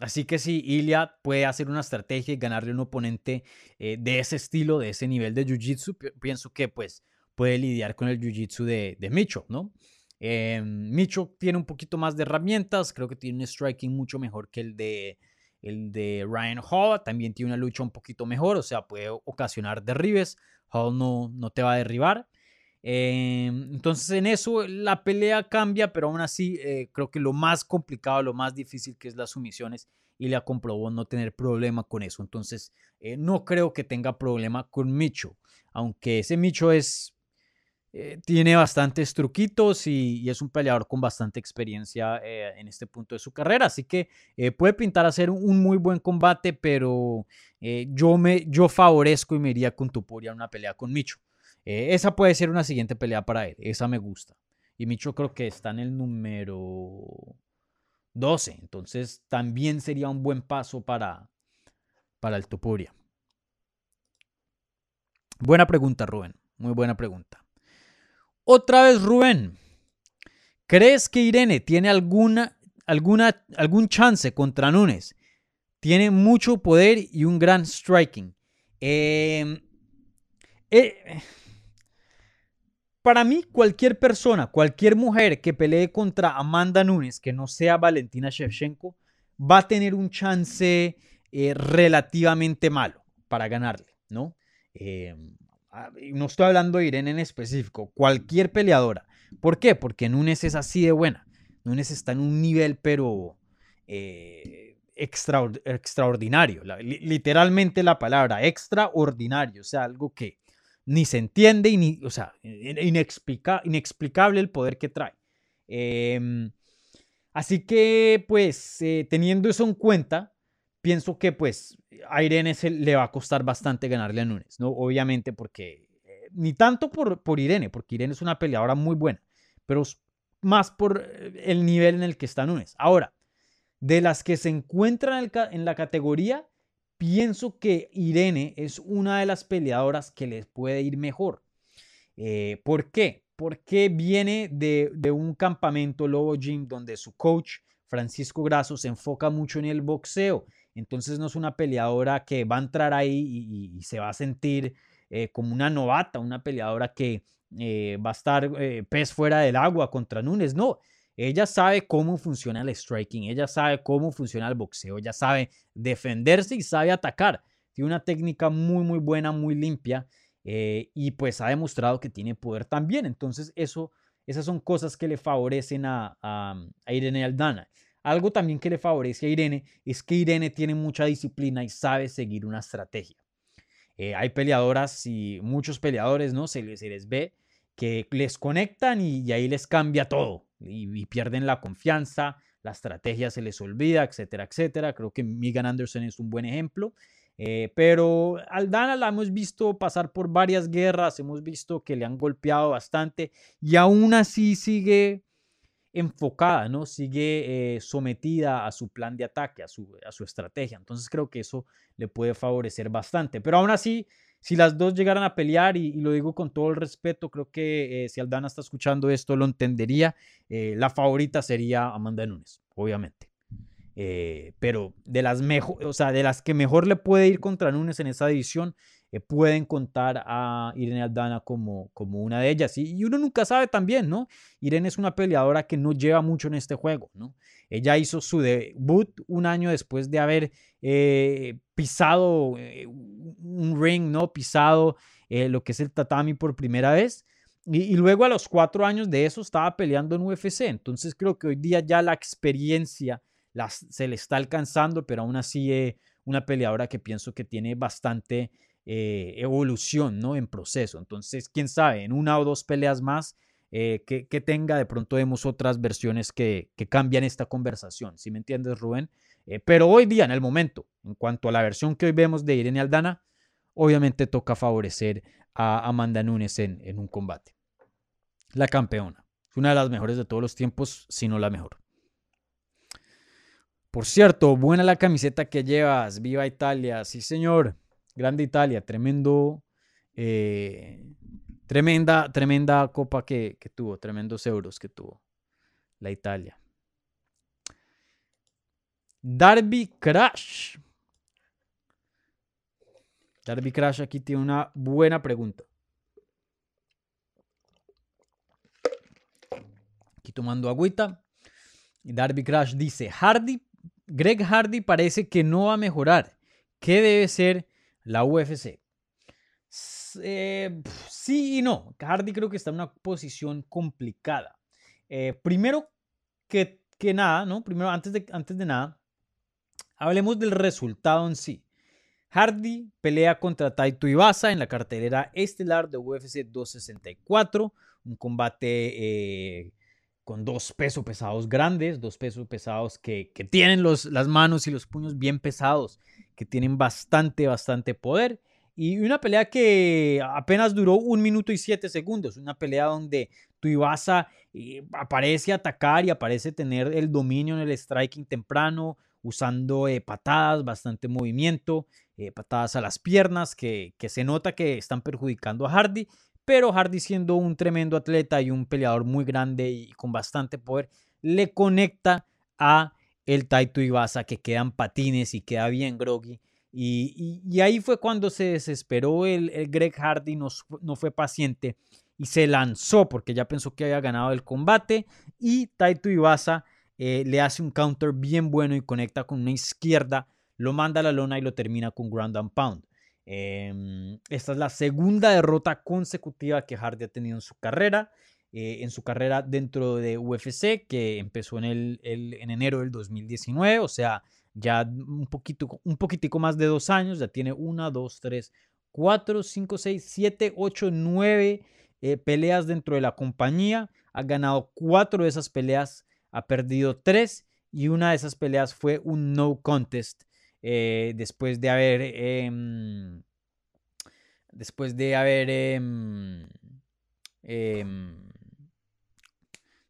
Así que si Ilya puede hacer una estrategia y ganarle a un oponente eh, de ese estilo, de ese nivel de Jiu-Jitsu, pienso que pues puede lidiar con el Jiu-Jitsu de, Micho, ¿no? Eh, Micho tiene un poquito más de herramientas, creo que tiene un striking mucho mejor que el de, el de Ryan Hall, también tiene una lucha un poquito mejor, o sea, puede ocasionar derribes, Hall no, no te va a derribar. Em, entonces en eso la pelea cambia, pero aún así eh, creo que lo más complicado, lo más difícil que es las sumisiones, y le comprobó no tener problema con eso. Entonces eh, no creo que tenga problema con Micho, aunque ese Micho es, eh, tiene bastantes truquitos y, es un peleador con bastante experiencia en este punto de su carrera. Así que puede pintar a ser un muy buen combate, pero yo, me, yo favorezco y me iría con Tupuria en una pelea con Micho. Eh, esa puede ser una siguiente pelea para él. Esa me gusta. Y Micho creo que está en el número 12. Entonces también sería un buen paso para, para el Topuria. Buena pregunta, Rubén. Muy buena pregunta. Otra vez, Rubén. ¿Crees que Irene tiene alguna, alguna, algún chance contra Nunes? Tiene mucho poder y un gran striking. eh, eh para mí, cualquier persona, cualquier mujer que pelee contra Amanda Nunes, que no sea Valentina Shevchenko, va a tener un chance eh, relativamente malo para ganarle, ¿no? Eh, no estoy hablando de Irene en específico, cualquier peleadora. ¿Por qué? Porque Nunes es así de buena. Nunes está en un nivel, pero eh, extraordinario. literalmente la palabra, extraordinario. O sea, algo que ni se entiende, y ni, o sea, inexplicable el poder que trae. Em, así que, pues, eh, teniendo eso en cuenta, pienso que, pues, a Irene se le va a costar bastante ganarle a Nunes, ¿no? Obviamente porque, eh, ni tanto por, por Irene, porque Irene es una peleadora muy buena, pero más por eh, el nivel en el que está Nunes. Ahora, de las que se encuentran en la categoría, pienso que Irene es una de las peleadoras que les puede ir mejor. Eh, ¿Por qué? Porque viene de, un campamento Lobo Gym donde su coach, Francisco Grasso, se enfoca mucho en el boxeo. Entonces no es una peleadora que va a entrar ahí y, se va a sentir eh, como una novata, una peleadora que eh, va a estar pez fuera del agua contra Núñez. No, ella sabe cómo funciona el striking, ella sabe cómo funciona el boxeo, ella sabe defenderse y sabe atacar. Tiene una técnica muy, muy buena, muy limpia eh, y pues ha demostrado que tiene poder también. Entonces, eso, esas son cosas que le favorecen a, a, Irene Aldana. Algo también que le favorece a Irene es que Irene tiene mucha disciplina y sabe seguir una estrategia. Eh, hay peleadoras y muchos peleadores, ¿no? Se les, se les ve que les conectan y ahí les cambia todo y, pierden la confianza, la estrategia se les olvida, etcétera, etcétera. Creo que Megan Anderson es un buen ejemplo. Eh, pero Aldana la hemos visto pasar por varias guerras, hemos visto que le han golpeado bastante y aún así sigue enfocada, ¿no? Sigue eh, sometida a su plan de ataque, a su, a su estrategia. Entonces creo que eso le puede favorecer bastante. Pero aún así, si las dos llegaran a pelear, y, lo digo con todo el respeto, creo que eh, si Aldana está escuchando esto lo entendería, eh, la favorita sería Amanda Nunes, obviamente. Eh, pero de las, mejor, o sea, de las que mejor le puede ir contra Nunes en esa división, pueden contar a Irene Aldana como, como una de ellas. Y, uno nunca sabe también, ¿no? Irene es una peleadora que no lleva mucho en este juego, ¿no? Ella hizo su debut un año después de haber eh, pisado eh, un ring, ¿no? Pisado eh, lo que es el tatami por primera vez. Y, luego a los cuatro años de eso estaba peleando en UFC. Entonces creo que hoy día ya la experiencia se le está alcanzando, pero aún así una peleadora que pienso que tiene bastante eh, evolución, ¿no? En proceso. Entonces, quién sabe, en una o dos peleas más eh, que, tenga, de pronto vemos otras versiones que, cambian esta conversación. ¿Sí me entiendes, Rubén? Eh, pero hoy día, en el momento, en cuanto a la versión que hoy vemos de Irene Aldana, obviamente toca favorecer a Amanda Nunes en, en un combate. La campeona. Una de las mejores de todos los tiempos, si no la mejor. Por cierto, buena la camiseta que llevas. Viva Italia. Sí, señor. Grande Italia, tremendo, eh, tremenda, tremenda copa que, tuvo, tremendos euros que tuvo la Italia. Darby Crash. Darby Crash aquí tiene una buena pregunta. Aquí tomando agüita. Darby Crash dice, Hardy, Greg Hardy parece que no va a mejorar. ¿Qué debe ser la UFC. Eh, sí y no. Hardy creo que está en una posición complicada. Eh, primero que, que, nada, ¿no? Primero, antes de, antes de nada, hablemos del resultado en sí. Hardy pelea contra Taito Ibasa en la cartelera estelar de UFC 264. Un combate eh, con dos pesos pesados grandes, dos pesos pesados que, que tienen los, las manos y los puños bien pesados que tienen bastante, bastante poder. Y una pelea que apenas duró un minuto y siete segundos. Una pelea donde Tuivasa eh, aparece atacar y aparece tener el dominio en el striking temprano, usando eh, patadas, bastante movimiento, eh, patadas a las piernas, que, que se nota que están perjudicando a Hardy. Pero Hardy siendo un tremendo atleta y un peleador muy grande y con bastante poder, le conecta a el Taito Ibasa que quedan patines y queda bien groggy. Y, ahí fue cuando se desesperó el, Greg Hardy, no, fue paciente y se lanzó porque ya pensó que había ganado el combate. Y Taito Ibasa eh, le hace un counter bien bueno y conecta con una izquierda, lo manda a la lona y lo termina con ground and pound. Em, esta es la segunda derrota consecutiva que Hardy ha tenido en su carrera. Eh, en su carrera dentro de UFC, que empezó en, el, en enero del 2019, o sea, ya un, poquito, un poquitico más de dos años, ya tiene una, dos, tres, 4, 5, 6, 7, 8, 9 peleas dentro de la compañía. Ha ganado 4 de esas peleas, ha perdido 3 y una de esas peleas fue un no contest eh, después de haber em, después de haber em, em,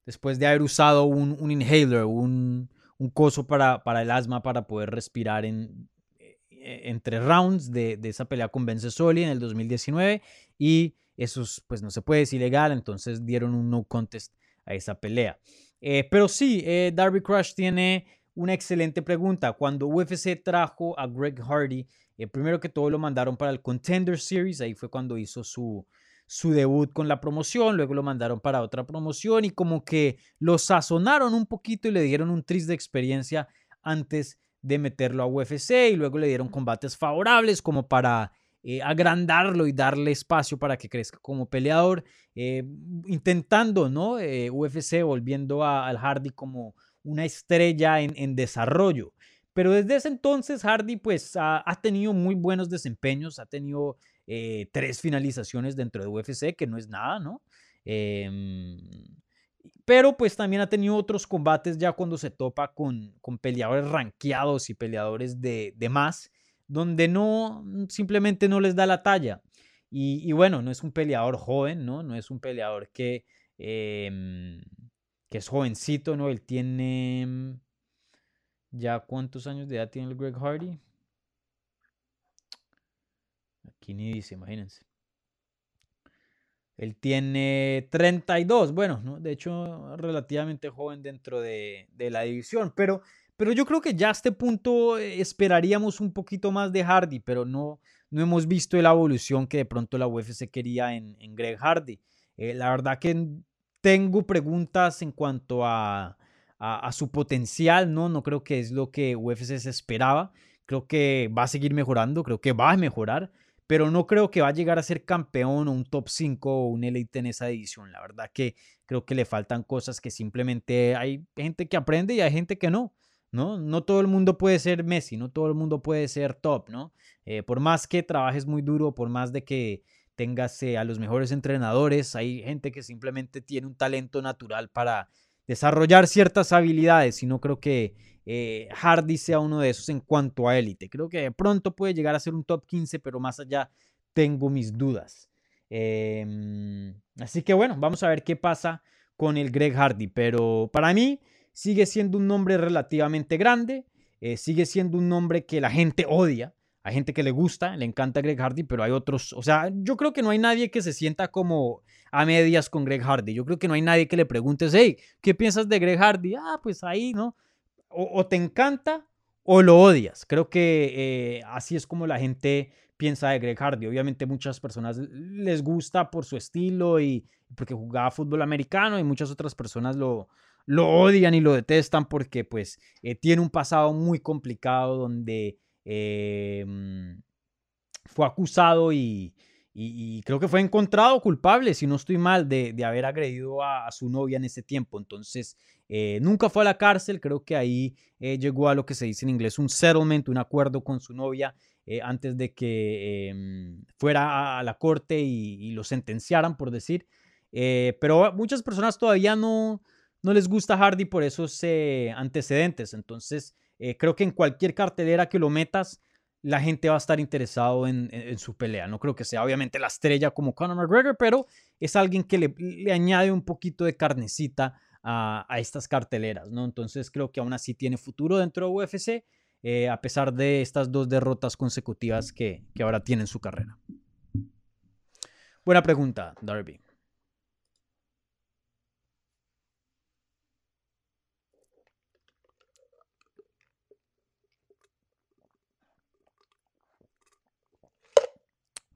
después de haber usado un, un inhaler, un, un coso para, para, el asma para poder respirar en, e, entre rounds de, de esa pelea con Ben Soli en el 2019 y eso pues no se puede, es ilegal, entonces dieron un no contest a esa pelea. Eh, pero sí, eh, Darby Crush tiene una excelente pregunta. Cuando UFC trajo a Greg Hardy, eh, primero que todo lo mandaron para el Contender Series, ahí fue cuando hizo su, su debut con la promoción, luego lo mandaron para otra promoción y como que lo sazonaron un poquito y le dieron un tris de experiencia antes de meterlo a UFC y luego le dieron combates favorables como para eh, agrandarlo y darle espacio para que crezca como peleador, eh, intentando, ¿no? Eh, UFC volviendo al Hardy como una estrella en, desarrollo. Pero desde ese entonces Hardy pues ha, tenido muy buenos desempeños, ha tenido tres finalizaciones dentro de UFC, que no es nada, ¿no? Em, pero pues también ha tenido otros combates ya cuando se topa con, con peleadores ranqueados y peleadores de, de más donde no, mm, simplemente no les da la talla. Y, bueno, no es un peleador joven, ¿no? No es un peleador que, em, que es jovencito, ¿no? Él tiene... Mm, ¿Ya cuántos años de edad tiene el Greg Hardy? Aquí ni dice, imagínense. Él tiene 32, bueno, ¿no? de hecho relativamente joven dentro de, de la división, pero pero yo creo que ya a este punto eh, esperaríamos un poquito más de Hardy, pero no, no hemos visto la evolución que de pronto la UFC quería en, Greg Hardy. Eh, la verdad que tengo preguntas en cuanto a, a, su potencial, ¿no? No creo que es lo que UFC se esperaba. Creo que va a seguir mejorando, creo que va a mejorar, pero no creo que va a llegar a ser campeón o un top 5 o un elite en esa edición. La verdad que creo que le faltan cosas que simplemente hay gente que aprende y hay gente que no. ¿no? No todo el mundo puede ser Messi, no todo el mundo puede ser top, ¿no? Eh, por más que trabajes muy duro, por más de que tengas eh, a los mejores entrenadores, hay gente que simplemente tiene un talento natural para desarrollar ciertas habilidades y no creo que eh, Hardy sea uno de esos en cuanto a élite. Creo que de pronto puede llegar a ser un top 15, pero más allá tengo mis dudas. Em, así que bueno, vamos a ver qué pasa con el Greg Hardy, pero para mí sigue siendo un nombre relativamente grande, eh, sigue siendo un nombre que la gente odia. Hay gente que le gusta, le encanta Greg Hardy, pero hay otros, o sea, yo creo que no hay nadie que se sienta como a medias con Greg Hardy. Yo creo que no hay nadie que le pregunte, hey, ¿qué piensas de Greg Hardy? Ah, pues ahí, ¿no? O, te encanta o lo odias. Creo que eh, así es como la gente piensa de Greg Hardy. Obviamente muchas personas les gusta por su estilo y porque jugaba fútbol americano y muchas otras personas lo, lo odian y lo detestan porque pues eh, tiene un pasado muy complicado donde em, fue acusado y, creo que fue encontrado culpable, si no estoy mal, de, haber agredido a, su novia en ese tiempo. Entonces, eh, nunca fue a la cárcel, creo que ahí eh, llegó a lo que se dice en inglés un settlement, un acuerdo con su novia antes de que em, fuera a, la corte y, lo sentenciaran, por decir. pero muchas personas todavía no, no les gusta Hardy por esos eh, antecedentes. Entonces, eh, creo que en cualquier cartelera que lo metas, la gente va a estar interesado en, su pelea. No creo que sea obviamente la estrella como Conor McGregor, pero es alguien que le, añade un poquito de carnecita a, estas carteleras, ¿no? Entonces creo que aún así tiene futuro dentro de UFC, eh, a pesar de estas dos derrotas consecutivas que, que ahora tiene en su carrera. Buena pregunta, Darby.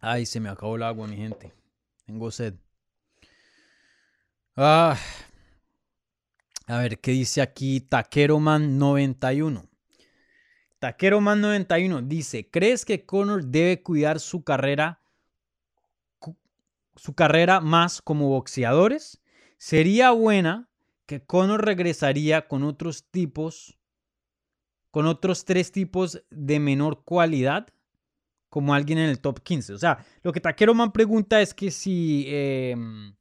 Ay, se me acabó el agua, mi gente. Tengo sed. Ah. A ver, ¿qué dice aquí Taqueroman91? Taqueroman91 dice, ¿crees que Conor debe cuidar su carrera, su carrera más como boxeadores? Sería buena que Conor regresaría con otros tipos, con otros tres tipos de menor cualidad como alguien en el top 15. O sea, lo que Taquero Man pregunta es que si em,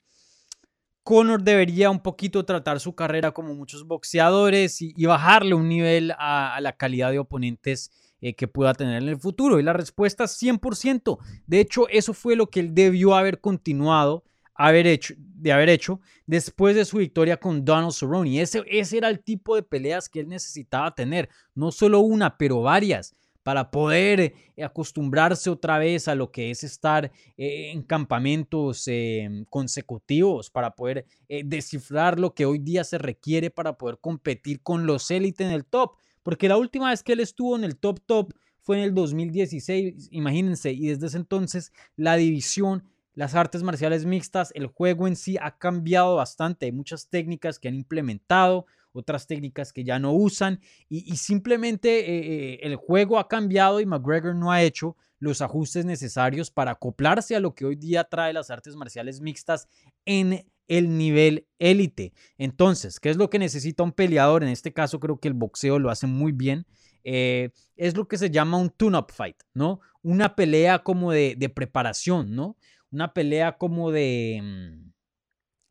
Conor debería un poquito tratar su carrera como muchos boxeadores y, bajarle un nivel a, la calidad de oponentes eh, que pueda tener en el futuro. Y la respuesta es 100%. De hecho, eso fue lo que él debió haber continuado haber hecho, de haber hecho después de su victoria con Donald Cerrone. Ese, ese era el tipo de peleas que él necesitaba tener. No solo una, pero varias para poder eh, acostumbrarse otra vez a lo que es estar eh, en campamentos em, consecutivos, para poder eh, descifrar lo que hoy día se requiere para poder competir con los élites en el top. Porque la última vez que él estuvo en el top top fue en el 2016, imagínense, y desde ese entonces la división las artes marciales mixtas, el juego en sí ha cambiado bastante. Hay muchas técnicas que han implementado, otras técnicas que ya no usan y, simplemente eh, eh, el juego ha cambiado y McGregor no ha hecho los ajustes necesarios para acoplarse a lo que hoy día trae las artes marciales mixtas en el nivel élite. Entonces, ¿qué es lo que necesita un peleador? En este caso creo que el boxeo lo hace muy bien. Eh, es lo que se llama un tune-up fight, ¿no? Una pelea como de, de preparación, ¿no? Una pelea como de, mm,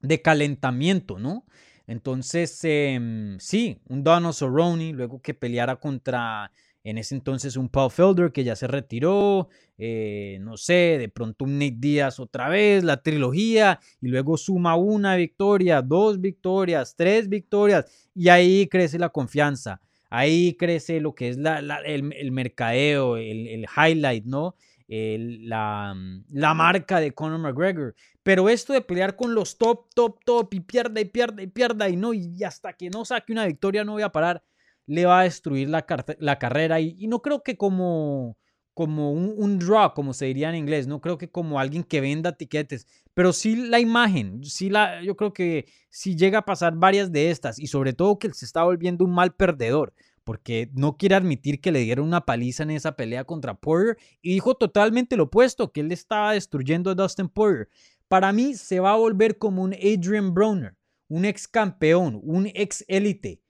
de calentamiento, ¿no? Entonces, em, sí, un Donald Cerrone, luego que peleara contra, en ese entonces, un Paul Felder que ya se retiró, eh, no sé, de pronto un Nate Díaz otra vez, la trilogía, y luego suma una victoria, dos victorias, tres victorias, y ahí crece la confianza, ahí crece lo que es el, mercadeo, el highlight, ¿no? La, mm, la, marca de Conor McGregor. Pero esto de pelear con los top, top, top y pierda y pierda y pierda y no, y hasta que no saque una victoria no voy a parar, le va a destruir la, la carrera. Y, no creo que como, como un, un, draw, como se diría en inglés, no creo que como alguien que venda tiquetes, pero sí la imagen, sí la, yo creo que si llega a pasar varias de estas y sobre todo que se está volviendo un mal perdedor porque no quiere admitir que le dieron una paliza en esa pelea contra Poirier y dijo totalmente lo opuesto, que él estaba destruyendo a Dustin Poirier. Para mí se va a volver como un Adrian Broner, un ex campeón, un ex élite,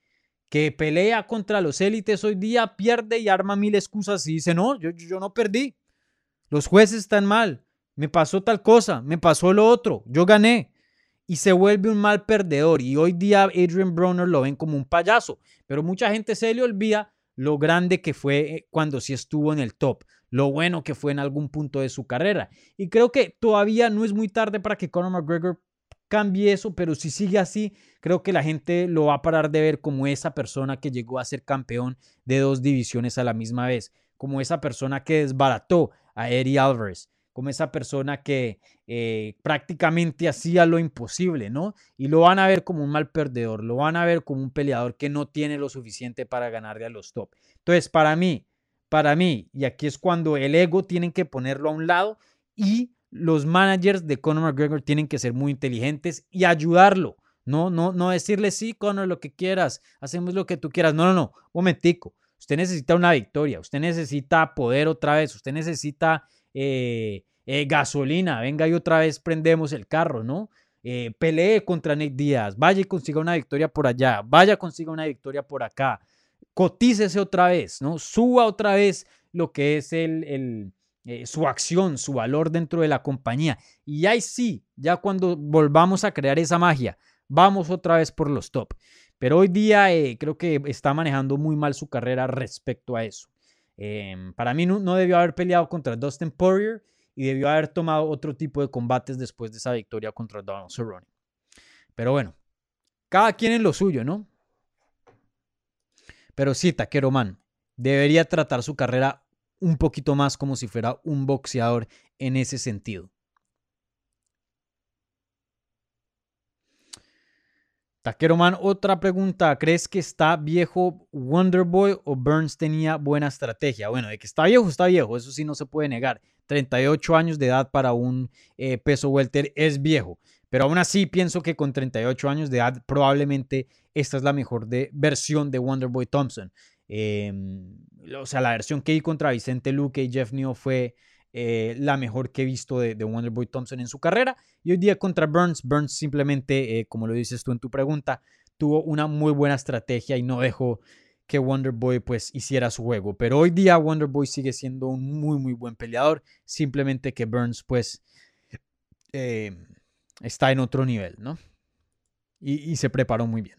que pelea contra los élites hoy día, pierde y arma mil excusas y dice, no, yo, yo no perdí. Los jueces están mal, me pasó tal cosa, me pasó lo otro, yo gané y se vuelve un mal perdedor. Y hoy día Adrian Broner lo ven como un payaso, pero mucha gente se le olvida lo grande que fue eh, cuando sí estuvo en el top, lo bueno que fue en algún punto de su carrera. Y creo que todavía no es muy tarde para que Conor McGregor cambie eso, pero si sigue así, creo que la gente lo va a parar de ver como esa persona que llegó a ser campeón de dos divisiones a la misma vez, como esa persona que desbarató a Eddie Alvarez, como esa persona que eh, prácticamente hacía lo imposible, ¿no? Y lo van a ver como un mal perdedor, lo van a ver como un peleador que no tiene lo suficiente para ganarle a los top. Entonces, para mí, para mí, y aquí es cuando el ego tienen que ponerlo a un lado y los managers de Conor McGregor tienen que ser muy inteligentes y ayudarlo. No, no, no decirle sí, Conor, lo que quieras, hacemos lo que tú quieras. No, no, no, momentico. Usted necesita una victoria, usted necesita poder otra vez, usted necesita eh, eh, gasolina, venga y otra vez prendemos el carro, ¿no? Eh, pelee contra Nick Díaz, vaya y consiga una victoria por allá, vaya consiga una victoria por acá, cotícese otra vez, ¿no? Suba otra vez lo que es el, eh, su acción, su valor dentro de la compañía. Y ahí sí, ya cuando volvamos a crear esa magia, vamos otra vez por los top. Pero hoy día creo que está manejando muy mal su carrera respecto a eso. Em, para mí no, debió haber peleado contra Dustin Poirier y debió haber tomado otro tipo de combates después de esa victoria contra Donald Cerrone. Pero bueno, cada quien en lo suyo, ¿no? Pero sí, Taquero Man debería tratar su carrera un poquito más como si fuera un boxeador en ese sentido. Taquero Man, otra pregunta. ¿Crees que está viejo Wonderboy o Burns tenía buena estrategia? Bueno, de que está viejo, está viejo, eso sí no se puede negar. 38 años de edad para un eh, peso welter es viejo. Pero aún así pienso que con 38 años de edad probablemente esta es la mejor versión de Wonderboy Thompson. Em, o sea, la versión que vi contra Vicente Luque y Jeff Neal fue eh, la mejor que he visto de, de, Wonderboy Thompson en su carrera. Y hoy día contra Burns, Burns simplemente, eh, como lo dices tú en tu pregunta, tuvo una muy buena estrategia y no dejó que Wonderboy pues hiciera su juego. Pero hoy día Wonderboy sigue siendo un muy muy buen peleador. Simplemente que Burns pues eh, está en otro nivel, ¿no? Y, se preparó muy bien.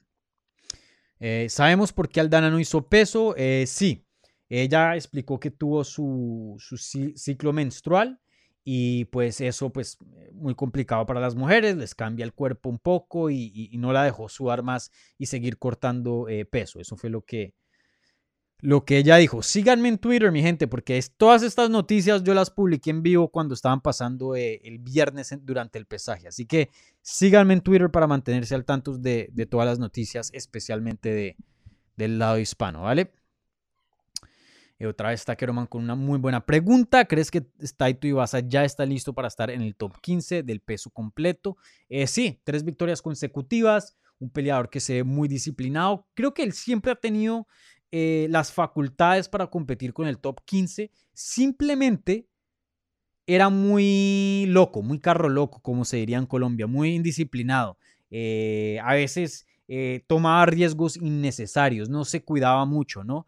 ¿Sabemos por qué Aldana no hizo peso? Sí. Ella explicó que tuvo su, su ciclo menstrual y pues eso pues muy complicado para las mujeres, les cambia el cuerpo un poco y, no la dejó sudar más y seguir cortando peso. Eso fue lo que, lo que ella dijo. Síganme en Twitter, mi gente, porque es, todas estas noticias yo las publiqué en vivo cuando estaban pasando eh, el viernes durante el pesaje. Así que síganme en Twitter para mantenerse al tanto de, todas las noticias, especialmente de, del lado hispano, ¿vale? Otra vez está Keroman con una muy buena pregunta. ¿Crees que Taito Ibasa ya está listo para estar en el top 15 del peso completo? Eh, sí, tres victorias consecutivas, un peleador que se ve muy disciplinado. Creo que él siempre ha tenido eh, las facultades para competir con el top 15, simplemente era muy loco, muy carro loco, como se diría en Colombia, muy indisciplinado. Eh, a veces eh, tomaba riesgos innecesarios, no se cuidaba mucho, ¿no?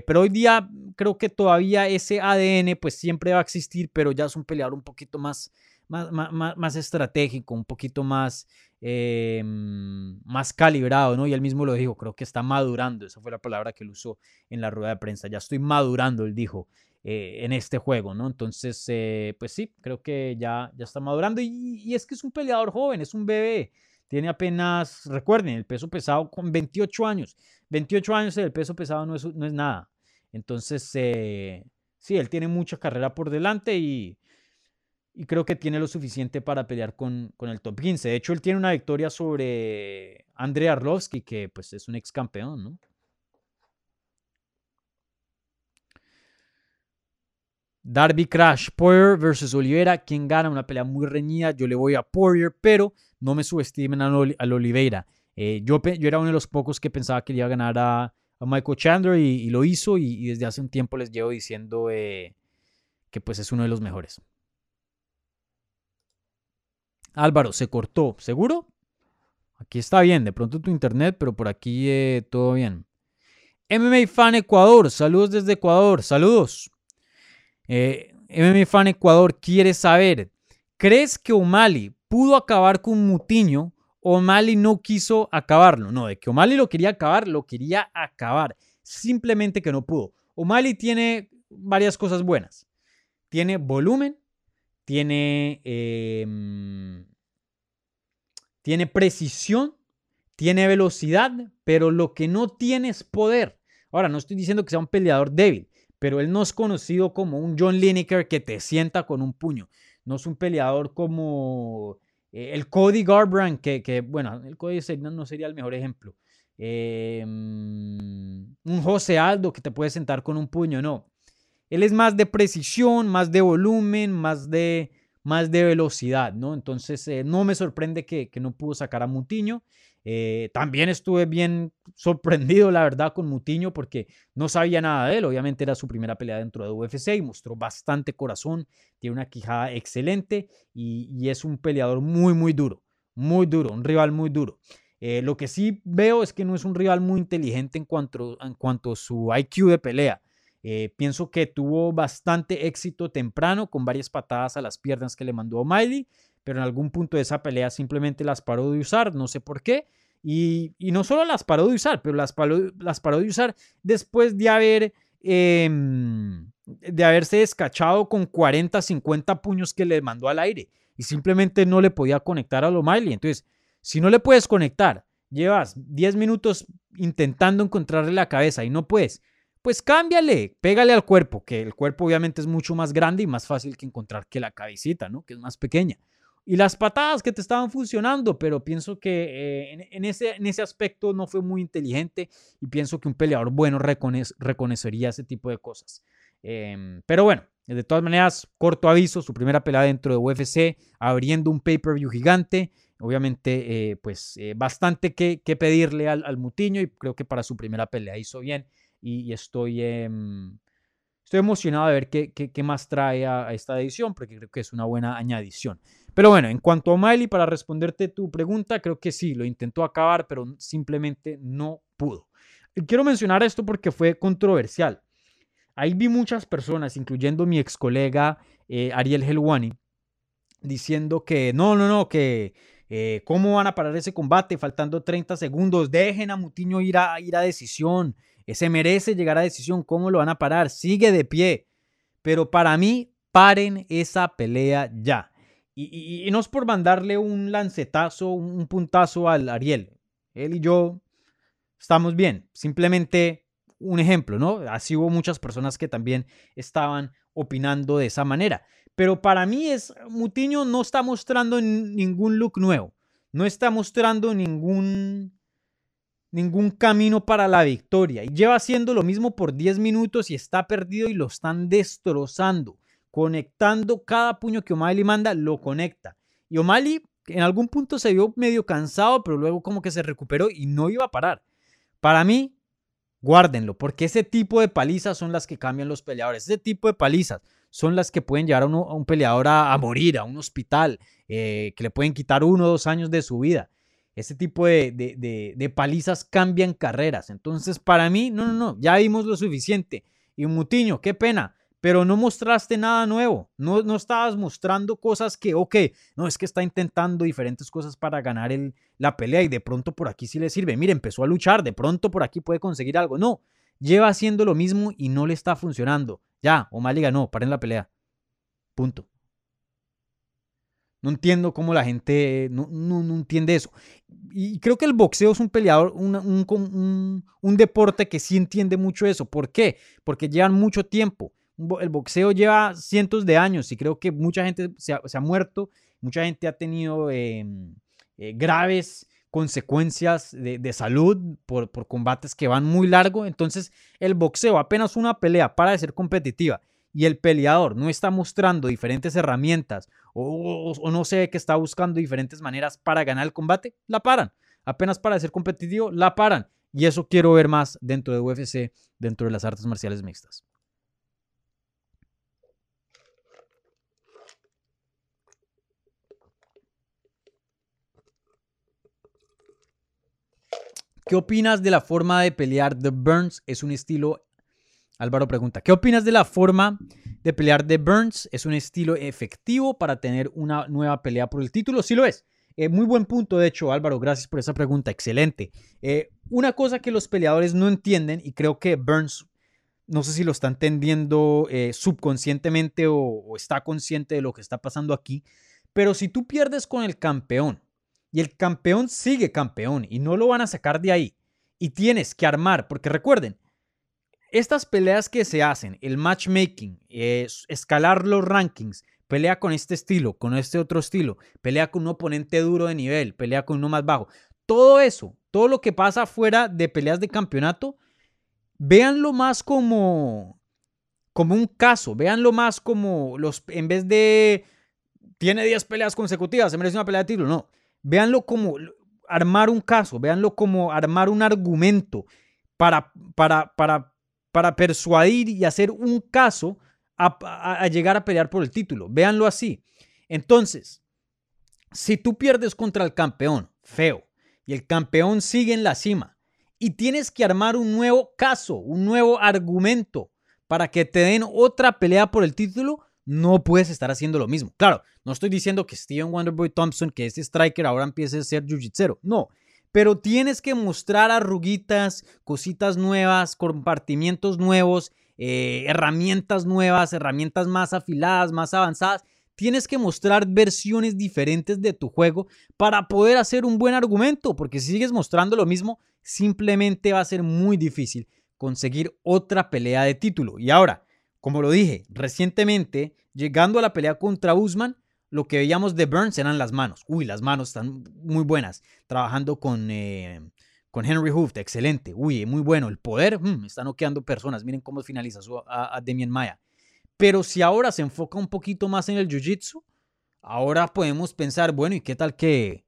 Pero hoy día creo que todavía ese ADN pues siempre va a existir, pero ya es un peleador un poquito más, más, más, más estratégico, un poquito más eh, más calibrado, ¿no? Y él mismo lo dijo, creo que está madurando, esa fue la palabra que él usó en la rueda de prensa, ya estoy madurando, él dijo, eh, en este juego, ¿no? Entonces, eh, pues sí, creo que ya, ya está madurando y, es que es un peleador joven, es un bebé, tiene apenas, recuerden, el peso pesado con 28 años, 28 años el peso pesado no es, no es nada, entonces, sí, él tiene mucha carrera por delante y y creo que tiene lo suficiente para pelear con, el top 15. De hecho, él tiene una victoria sobre Andrei Arlovsky, que pues es un ex campeón, ¿no? Darby Crash, Poirier versus Oliveira. ¿Quién gana? Una pelea muy reñida. Yo le voy a Poirier, pero no me subestimen a, Oliveira. Eh, yo, era uno de los pocos que pensaba que iba a ganar a, Michael Chandler y, lo hizo. Y, desde hace un tiempo les llevo diciendo eh, que pues es uno de los mejores. Álvaro, se cortó. ¿Seguro? Aquí está bien, de pronto tu internet, pero por aquí eh, todo bien. MMA Fan Ecuador, saludos desde Ecuador, saludos. Eh, MMA Fan Ecuador quiere saber, ¿crees que O'Malley pudo acabar con Mutiño O'Malley no quiso acabarlo? No, de que O'Malley lo quería acabar, lo quería acabar, simplemente que no pudo. O'Malley tiene varias cosas buenas. Tiene volumen, tiene, em, tiene precisión, tiene velocidad, pero lo que no tiene es poder. Ahora, no estoy diciendo que sea un peleador débil, pero él no es conocido como un John Lineker que te sienta con un puño. No es un peleador como eh, el Cody Garbrandt, que, bueno, el Cody no sería el mejor ejemplo. Em, un José Aldo que te puede sentar con un puño, no. Él es más de precisión, más de volumen, más de, más de velocidad, ¿no? Entonces, eh, no me sorprende que, no pudo sacar a Mutiño. Eh, también estuve bien sorprendido, la verdad, con Mutiño porque no sabía nada de él. Obviamente era su primera pelea dentro de UFC y mostró bastante corazón. Tiene una quijada excelente y, es un peleador muy, muy duro. Muy duro, un rival muy duro. Eh, lo que sí veo es que no es un rival muy inteligente en cuanto, en cuanto a su IQ de pelea. Eh, pienso que tuvo bastante éxito temprano con varias patadas a las piernas que le mandó O'Malley, pero en algún punto de esa pelea simplemente las paró de usar, no sé por qué. Y, no solo las paró de usar, pero las paró, las paró de usar después de haber... Em, de haberse descachado con 40, 50 puños que le mandó al aire y simplemente no le podía conectar a O'Malley. Entonces, si no le puedes conectar, llevas 10 minutos intentando encontrarle la cabeza y no puedes, pues cámbiale, pégale al cuerpo, que el cuerpo obviamente es mucho más grande y más fácil que encontrar que la cabecita, ¿no? Que es más pequeña. Y las patadas que te estaban funcionando, pero pienso que eh, en, ese, en ese aspecto no fue muy inteligente y pienso que un peleador bueno reconocería ese tipo de cosas. Em, pero bueno, de todas maneras, corto aviso, su primera pelea dentro de UFC, abriendo un pay-per-view gigante. Obviamente, eh, pues eh, bastante que, pedirle al, al Mutiño y creo que para su primera pelea hizo bien y, estoy, em, estoy emocionado de ver qué, qué, más trae a, esta edición, porque creo que es una buena añadición. Pero bueno, en cuanto a O'Malley, para responderte tu pregunta, creo que sí, lo intentó acabar, pero simplemente no pudo. Quiero mencionar esto porque fue controversial. Ahí vi muchas personas, incluyendo mi ex colega eh, Ariel Helwani, diciendo que no, no, no, que eh, cómo van a parar ese combate faltando 30 segundos, dejen a Mutiño ir a, ir a decisión, ese merece llegar a decisión, ¿cómo lo van a parar? Sigue de pie. Pero para mí, paren esa pelea ya. Y, no es por mandarle un lancetazo, un puntazo al Ariel. Él y yo estamos bien. Simplemente un ejemplo, ¿no? Así hubo muchas personas que también estaban opinando de esa manera. Pero para mí es, Mutiño no está mostrando ningún look nuevo. No está mostrando ningún, ningún camino para la victoria. Y lleva haciendo lo mismo por 10 minutos y está perdido y lo están destrozando conectando cada puño que O'Malley manda, lo conecta. Y O'Malley en algún punto se vio medio cansado, pero luego como que se recuperó y no iba a parar. Para mí, guárdenlo, porque ese tipo de palizas son las que cambian los peleadores. Ese tipo de palizas son las que pueden llevar a, un peleador a, morir, a un hospital, eh, que le pueden quitar uno o dos años de su vida. Ese tipo de, de, palizas cambian carreras. Entonces, para mí, no, no, no, ya vimos lo suficiente. Y Mutiño, qué pena pero no mostraste nada nuevo. No, no estabas mostrando cosas que, ok, no, es que está intentando diferentes cosas para ganar la pelea y de pronto por aquí sí le sirve. Mire, empezó a luchar, de pronto por aquí puede conseguir algo. No, lleva haciendo lo mismo y no le está funcionando. Ya, O'Malley ganó, paren la pelea. Punto. No entiendo cómo la gente no, no, no, entiende eso. Y creo que el boxeo es un peleador, un, un, un, deporte que sí entiende mucho eso. ¿Por qué? Porque llevan mucho tiempo el boxeo lleva cientos de años y creo que mucha gente se ha, muerto, mucha gente ha tenido em, eh, graves consecuencias de, salud por, combates que van muy largo. Entonces, el boxeo, apenas una pelea para de ser competitiva y el peleador no está mostrando diferentes herramientas o, no sé que está buscando diferentes maneras para ganar el combate, la paran. Apenas para ser competitivo, la paran. Y eso quiero ver más dentro de UFC, dentro de las artes marciales mixtas. ¿Qué opinas de la forma de pelear de Burns? Es un estilo. Álvaro pregunta: ¿Qué opinas de la forma de pelear de Burns? ¿Es un estilo efectivo para tener una nueva pelea por el título? Sí lo es. Eh, muy buen punto, de hecho, Álvaro. Gracias por esa pregunta. Excelente. Eh, una cosa que los peleadores no entienden, y creo que Burns, no sé si lo está entendiendo eh, subconscientemente o está consciente de lo que está pasando aquí, pero si tú pierdes con el campeón y el campeón sigue campeón y no lo van a sacar de ahí. Y tienes que armar, porque recuerden, estas peleas que se hacen, el matchmaking, es escalar los rankings, pelea con este estilo, con este otro estilo, pelea con un oponente duro de nivel, pelea con uno más bajo. Todo eso, todo lo que pasa fuera de peleas de campeonato, véanlo más como como un caso, véanlo más como los en vez de tiene 10 peleas consecutivas, se merece una pelea de título, no. Véanlo como armar un caso, véanlo como armar un argumento para, para, para, para persuadir y hacer un caso a, llegar a pelear por el título. Véanlo así. Entonces, si tú pierdes contra el campeón, feo, y el campeón sigue en la cima, y tienes que armar un nuevo caso, un nuevo argumento para que te den otra pelea por el título, no puedes estar haciendo lo mismo. Claro, no estoy diciendo que Steven Wonderboy Thompson, que este striker, ahora empiece a ser jiu-jitsu. No, pero tienes que mostrar arruguitas, cositas nuevas, compartimientos nuevos, eh, herramientas nuevas, herramientas más afiladas, más avanzadas. Tienes que mostrar versiones diferentes de tu juego para poder hacer un buen argumento, porque si sigues mostrando lo mismo, simplemente va a ser muy difícil conseguir otra pelea de título. Y ahora, como lo dije, recientemente, llegando a la pelea contra Usman, lo que veíamos de Burns eran las manos. Uy, las manos están muy buenas. Trabajando con, eh, con Henry Hooft, excelente. Uy, muy bueno. El poder, mm, está noqueando personas. Miren cómo finaliza a, a Demian Maya. Pero si ahora se enfoca un poquito más en el jiu-jitsu, ahora podemos pensar, bueno, ¿y qué tal que,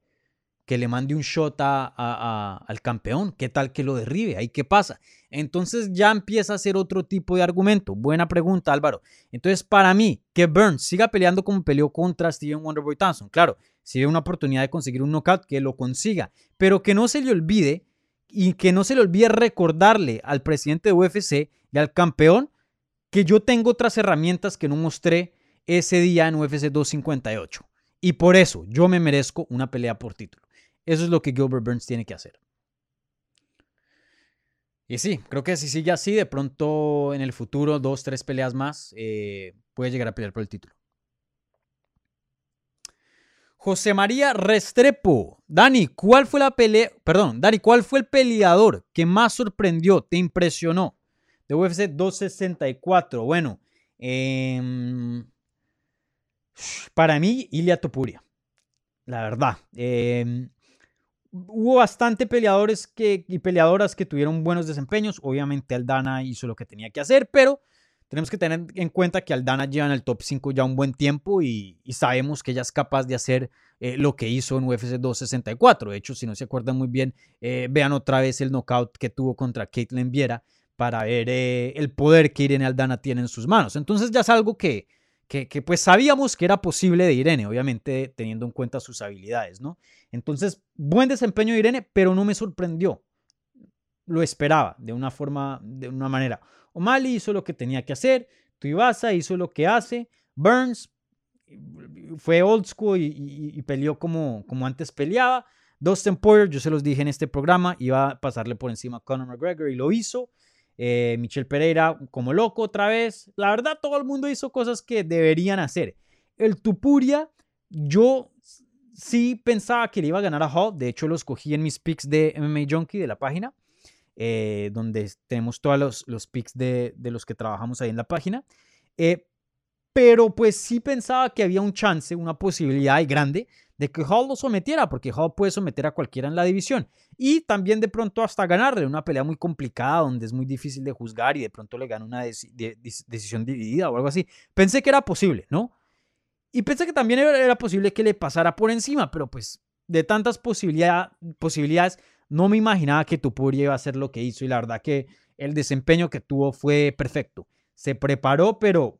que le mande un shot a, al campeón. ¿Qué tal que lo derribe? ¿Ahí qué pasa? Entonces ya empieza a ser otro tipo de argumento. Buena pregunta, Álvaro. Entonces, para mí, que Burns siga peleando como peleó contra Steven Wonderboy Thompson. Claro, si hay una oportunidad de conseguir un knockout, que lo consiga. Pero que no se le olvide y que no se le olvide recordarle al presidente de UFC y al campeón que yo tengo otras herramientas que no mostré ese día en UFC 258. Y por eso yo me merezco una pelea por título. Eso es lo que Gilbert Burns tiene que hacer. Y sí, creo que si sigue así, de pronto en el futuro, dos, tres peleas más, eh, puede llegar a pelear por el título. José María Restrepo. Dani, ¿cuál fue la pelea? Perdón, Dani, ¿cuál fue el peleador que más sorprendió, te impresionó de UFC 264? Bueno, em, para mí, Ilia Topuria. La verdad. em, hubo bastante peleadores que, y peleadoras que tuvieron buenos desempeños. Obviamente Aldana hizo lo que tenía que hacer, pero tenemos que tener en cuenta que Aldana lleva en el top 5 ya un buen tiempo y, sabemos que ella es capaz de hacer eh, lo que hizo en UFC 264. De hecho, si no se acuerdan muy bien, eh, vean otra vez el knockout que tuvo contra Caitlin Viera para ver eh, el poder que Irene Aldana tiene en sus manos. Entonces ya es algo que, que, pues sabíamos que era posible de Irene, obviamente teniendo en cuenta sus habilidades, ¿no? Entonces, buen desempeño de Irene, pero no me sorprendió. Lo esperaba de una forma, de una manera. O'Malley hizo lo que tenía que hacer, Tuivasa hizo lo que hace, Burns fue old school y, y, y peleó como, como antes peleaba. Dustin Poirier, yo se los dije en este programa, iba a pasarle por encima a Conor McGregor y lo hizo. Eh, Michel Pereira como loco otra vez. La verdad, todo el mundo hizo cosas que deberían hacer. El Tupuria, yo sí pensaba que le iba a ganar a Hall. De hecho, lo escogí en mis picks de MMA Junkie de la página, eh, donde tenemos todos los, los picks de, de, los que trabajamos ahí en la página. Eh, pero pues sí pensaba que había un chance, una posibilidad grande de que Hall lo sometiera, porque Hall puede someter a cualquiera en la división. Y también de pronto hasta ganarle una pelea muy complicada, donde es muy difícil de juzgar y de pronto le gana una de de decisión dividida o algo así. Pensé que era posible, ¿no? Y pensé que también era posible que le pasara por encima, pero pues de tantas posibilidad, posibilidades, no me imaginaba que Tupuria iba a hacer lo que hizo y la verdad que el desempeño que tuvo fue perfecto. Se preparó, pero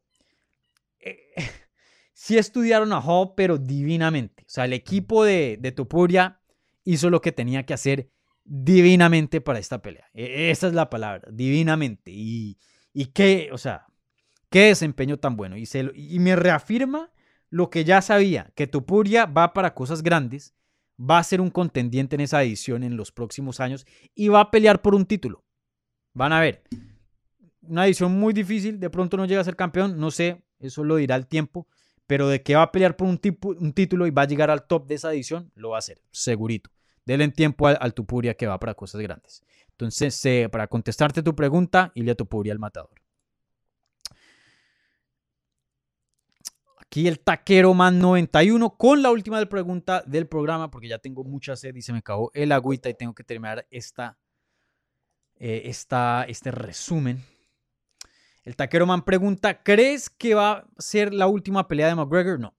eh, sí estudiaron a Hall, pero divinamente. O sea, el equipo de, de Tupuria hizo lo que tenía que hacer divinamente para esta pelea. E esa es la palabra, divinamente. Y, y qué, o sea, qué desempeño tan bueno. Y, se, y me reafirma lo que ya sabía, que Tupuria va para cosas grandes, va a ser un contendiente en esa edición en los próximos años y va a pelear por un título. Van a ver, una edición muy difícil, de pronto no llega a ser campeón, no sé, eso lo dirá el tiempo, pero de que va a pelear por un, tipo, un título y va a llegar al top de esa edición, lo va a hacer, segurito. Denle tiempo al, al Tupuria que va para cosas grandes. Entonces, para contestarte tu pregunta, Ilia Tupuria el matador. Aquí el taquero man 91 con la última pregunta del programa, porque ya tengo mucha sed y se me acabó el agüita y tengo que terminar esta, eh, esta, este resumen. El taquero man pregunta, ¿crees que va a ser la última pelea de McGregor? No,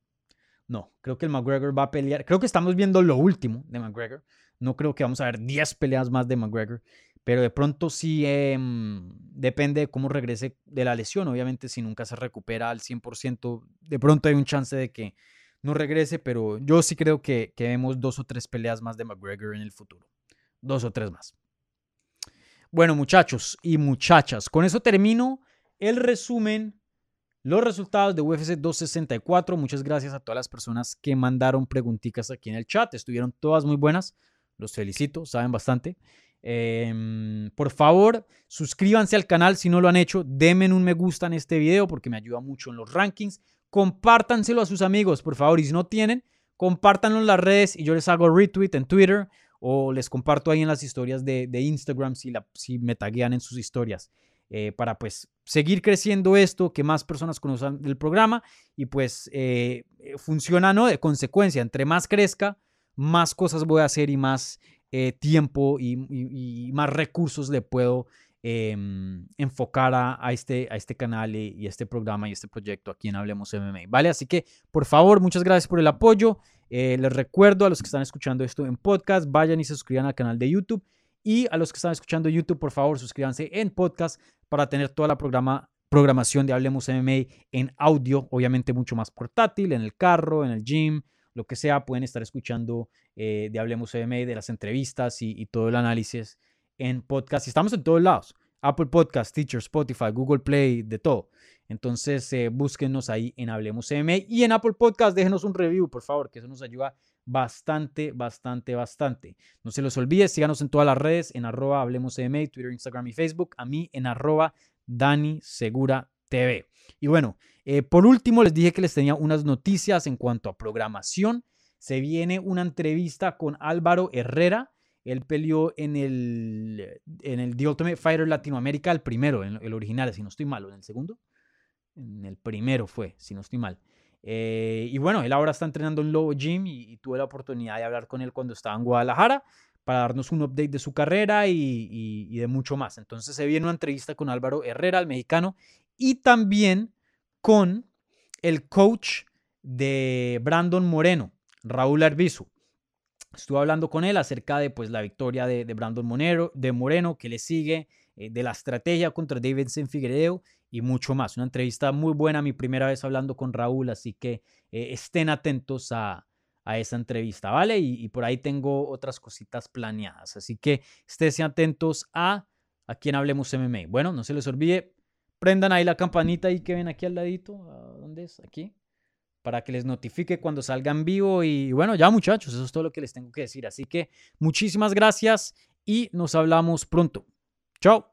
no, creo que el McGregor va a pelear. Creo que estamos viendo lo último de McGregor. No creo que vamos a ver 10 peleas más de McGregor. Pero de pronto sí eh, depende de cómo regrese de la lesión. Obviamente, si nunca se recupera al 100%, de pronto hay un chance de que no regrese. Pero yo sí creo que, que vemos dos o tres peleas más de McGregor en el futuro. Dos o tres más. Bueno, muchachos y muchachas, con eso termino el resumen los resultados de UFC 264. Muchas gracias a todas las personas que mandaron preguntitas aquí en el chat. Estuvieron todas muy buenas. Los felicito, saben bastante. Eh, por favor, suscríbanse al canal si no lo han hecho. Denme un me gusta en este video porque me ayuda mucho en los rankings. Compártanselo a sus amigos, por favor. Y si no tienen, compártanlo en las redes y yo les hago retweet en Twitter o les comparto ahí en las historias de, de Instagram si, la, si me taguean en sus historias. Eh, para pues seguir creciendo esto, que más personas conozcan el programa y pues eh, funciona, ¿no? De consecuencia, entre más crezca, más cosas voy a hacer y más eh, tiempo y, más recursos le puedo eh, enfocar a, a, este, a este canal y, y, este programa y este proyecto aquí en Hablemos MMA, ¿vale? Así que, por favor, muchas gracias por el apoyo. Eh, les recuerdo a los que están escuchando esto en podcast, vayan y se suscriban al canal de YouTube. Y a los que están escuchando YouTube, por favor, suscríbanse en podcast para tener toda la programa, programación de Hablemos MMA en audio, obviamente mucho más portátil, en el carro, en el gym, lo que sea. Pueden estar escuchando eh, de Hablemos MMA, de las entrevistas y, y todo el análisis en podcast. Y estamos en todos lados. Apple Podcast, Teacher, Spotify, Google Play, de todo. Entonces, eh, búsquenos ahí en Hablemos MMA y en Apple Podcast, déjenos un review, por favor, que eso nos ayuda bastante, bastante, bastante. No se los olvide, síganos en todas las redes, en arroba Hablemos MMA, Twitter, Instagram y Facebook. A mí en arroba Dani Segura TV. Y bueno, eh, por último, les dije que les tenía unas noticias en cuanto a programación. Se viene una entrevista con Álvaro Herrera. Él peleó en el, en el The Ultimate Fighter Latinoamérica, el primero, el original, si no estoy malo, en el segundo. En el primero fue, si no estoy mal. Eh, y bueno, él ahora está entrenando en Lobo Gym y, tuve la oportunidad de hablar con él cuando estaba en Guadalajara para darnos un update de su carrera y, de mucho más. Entonces se viene una entrevista con Álvaro Herrera, el mexicano, y también con el coach de Brandon Moreno, Raúl Arbizu. Estuve hablando con él acerca de pues, la victoria de, Brandon Monero, de Moreno, que le sigue, eh, de la estrategia contra Davidson Figueiredo y mucho más. Una entrevista muy buena, mi primera vez hablando con Raúl, así que eh, estén atentos a, esa entrevista, ¿vale? Y, por ahí tengo otras cositas planeadas, así que estén atentos a a quien hablemos MMA. Bueno, no se les olvide, prendan ahí la campanita y que ven aquí al ladito, ¿dónde es? Aquí para que les notifique cuando salga en vivo. Y bueno, ya muchachos, eso es todo lo que les tengo que decir. Así que muchísimas gracias y nos hablamos pronto. Chao.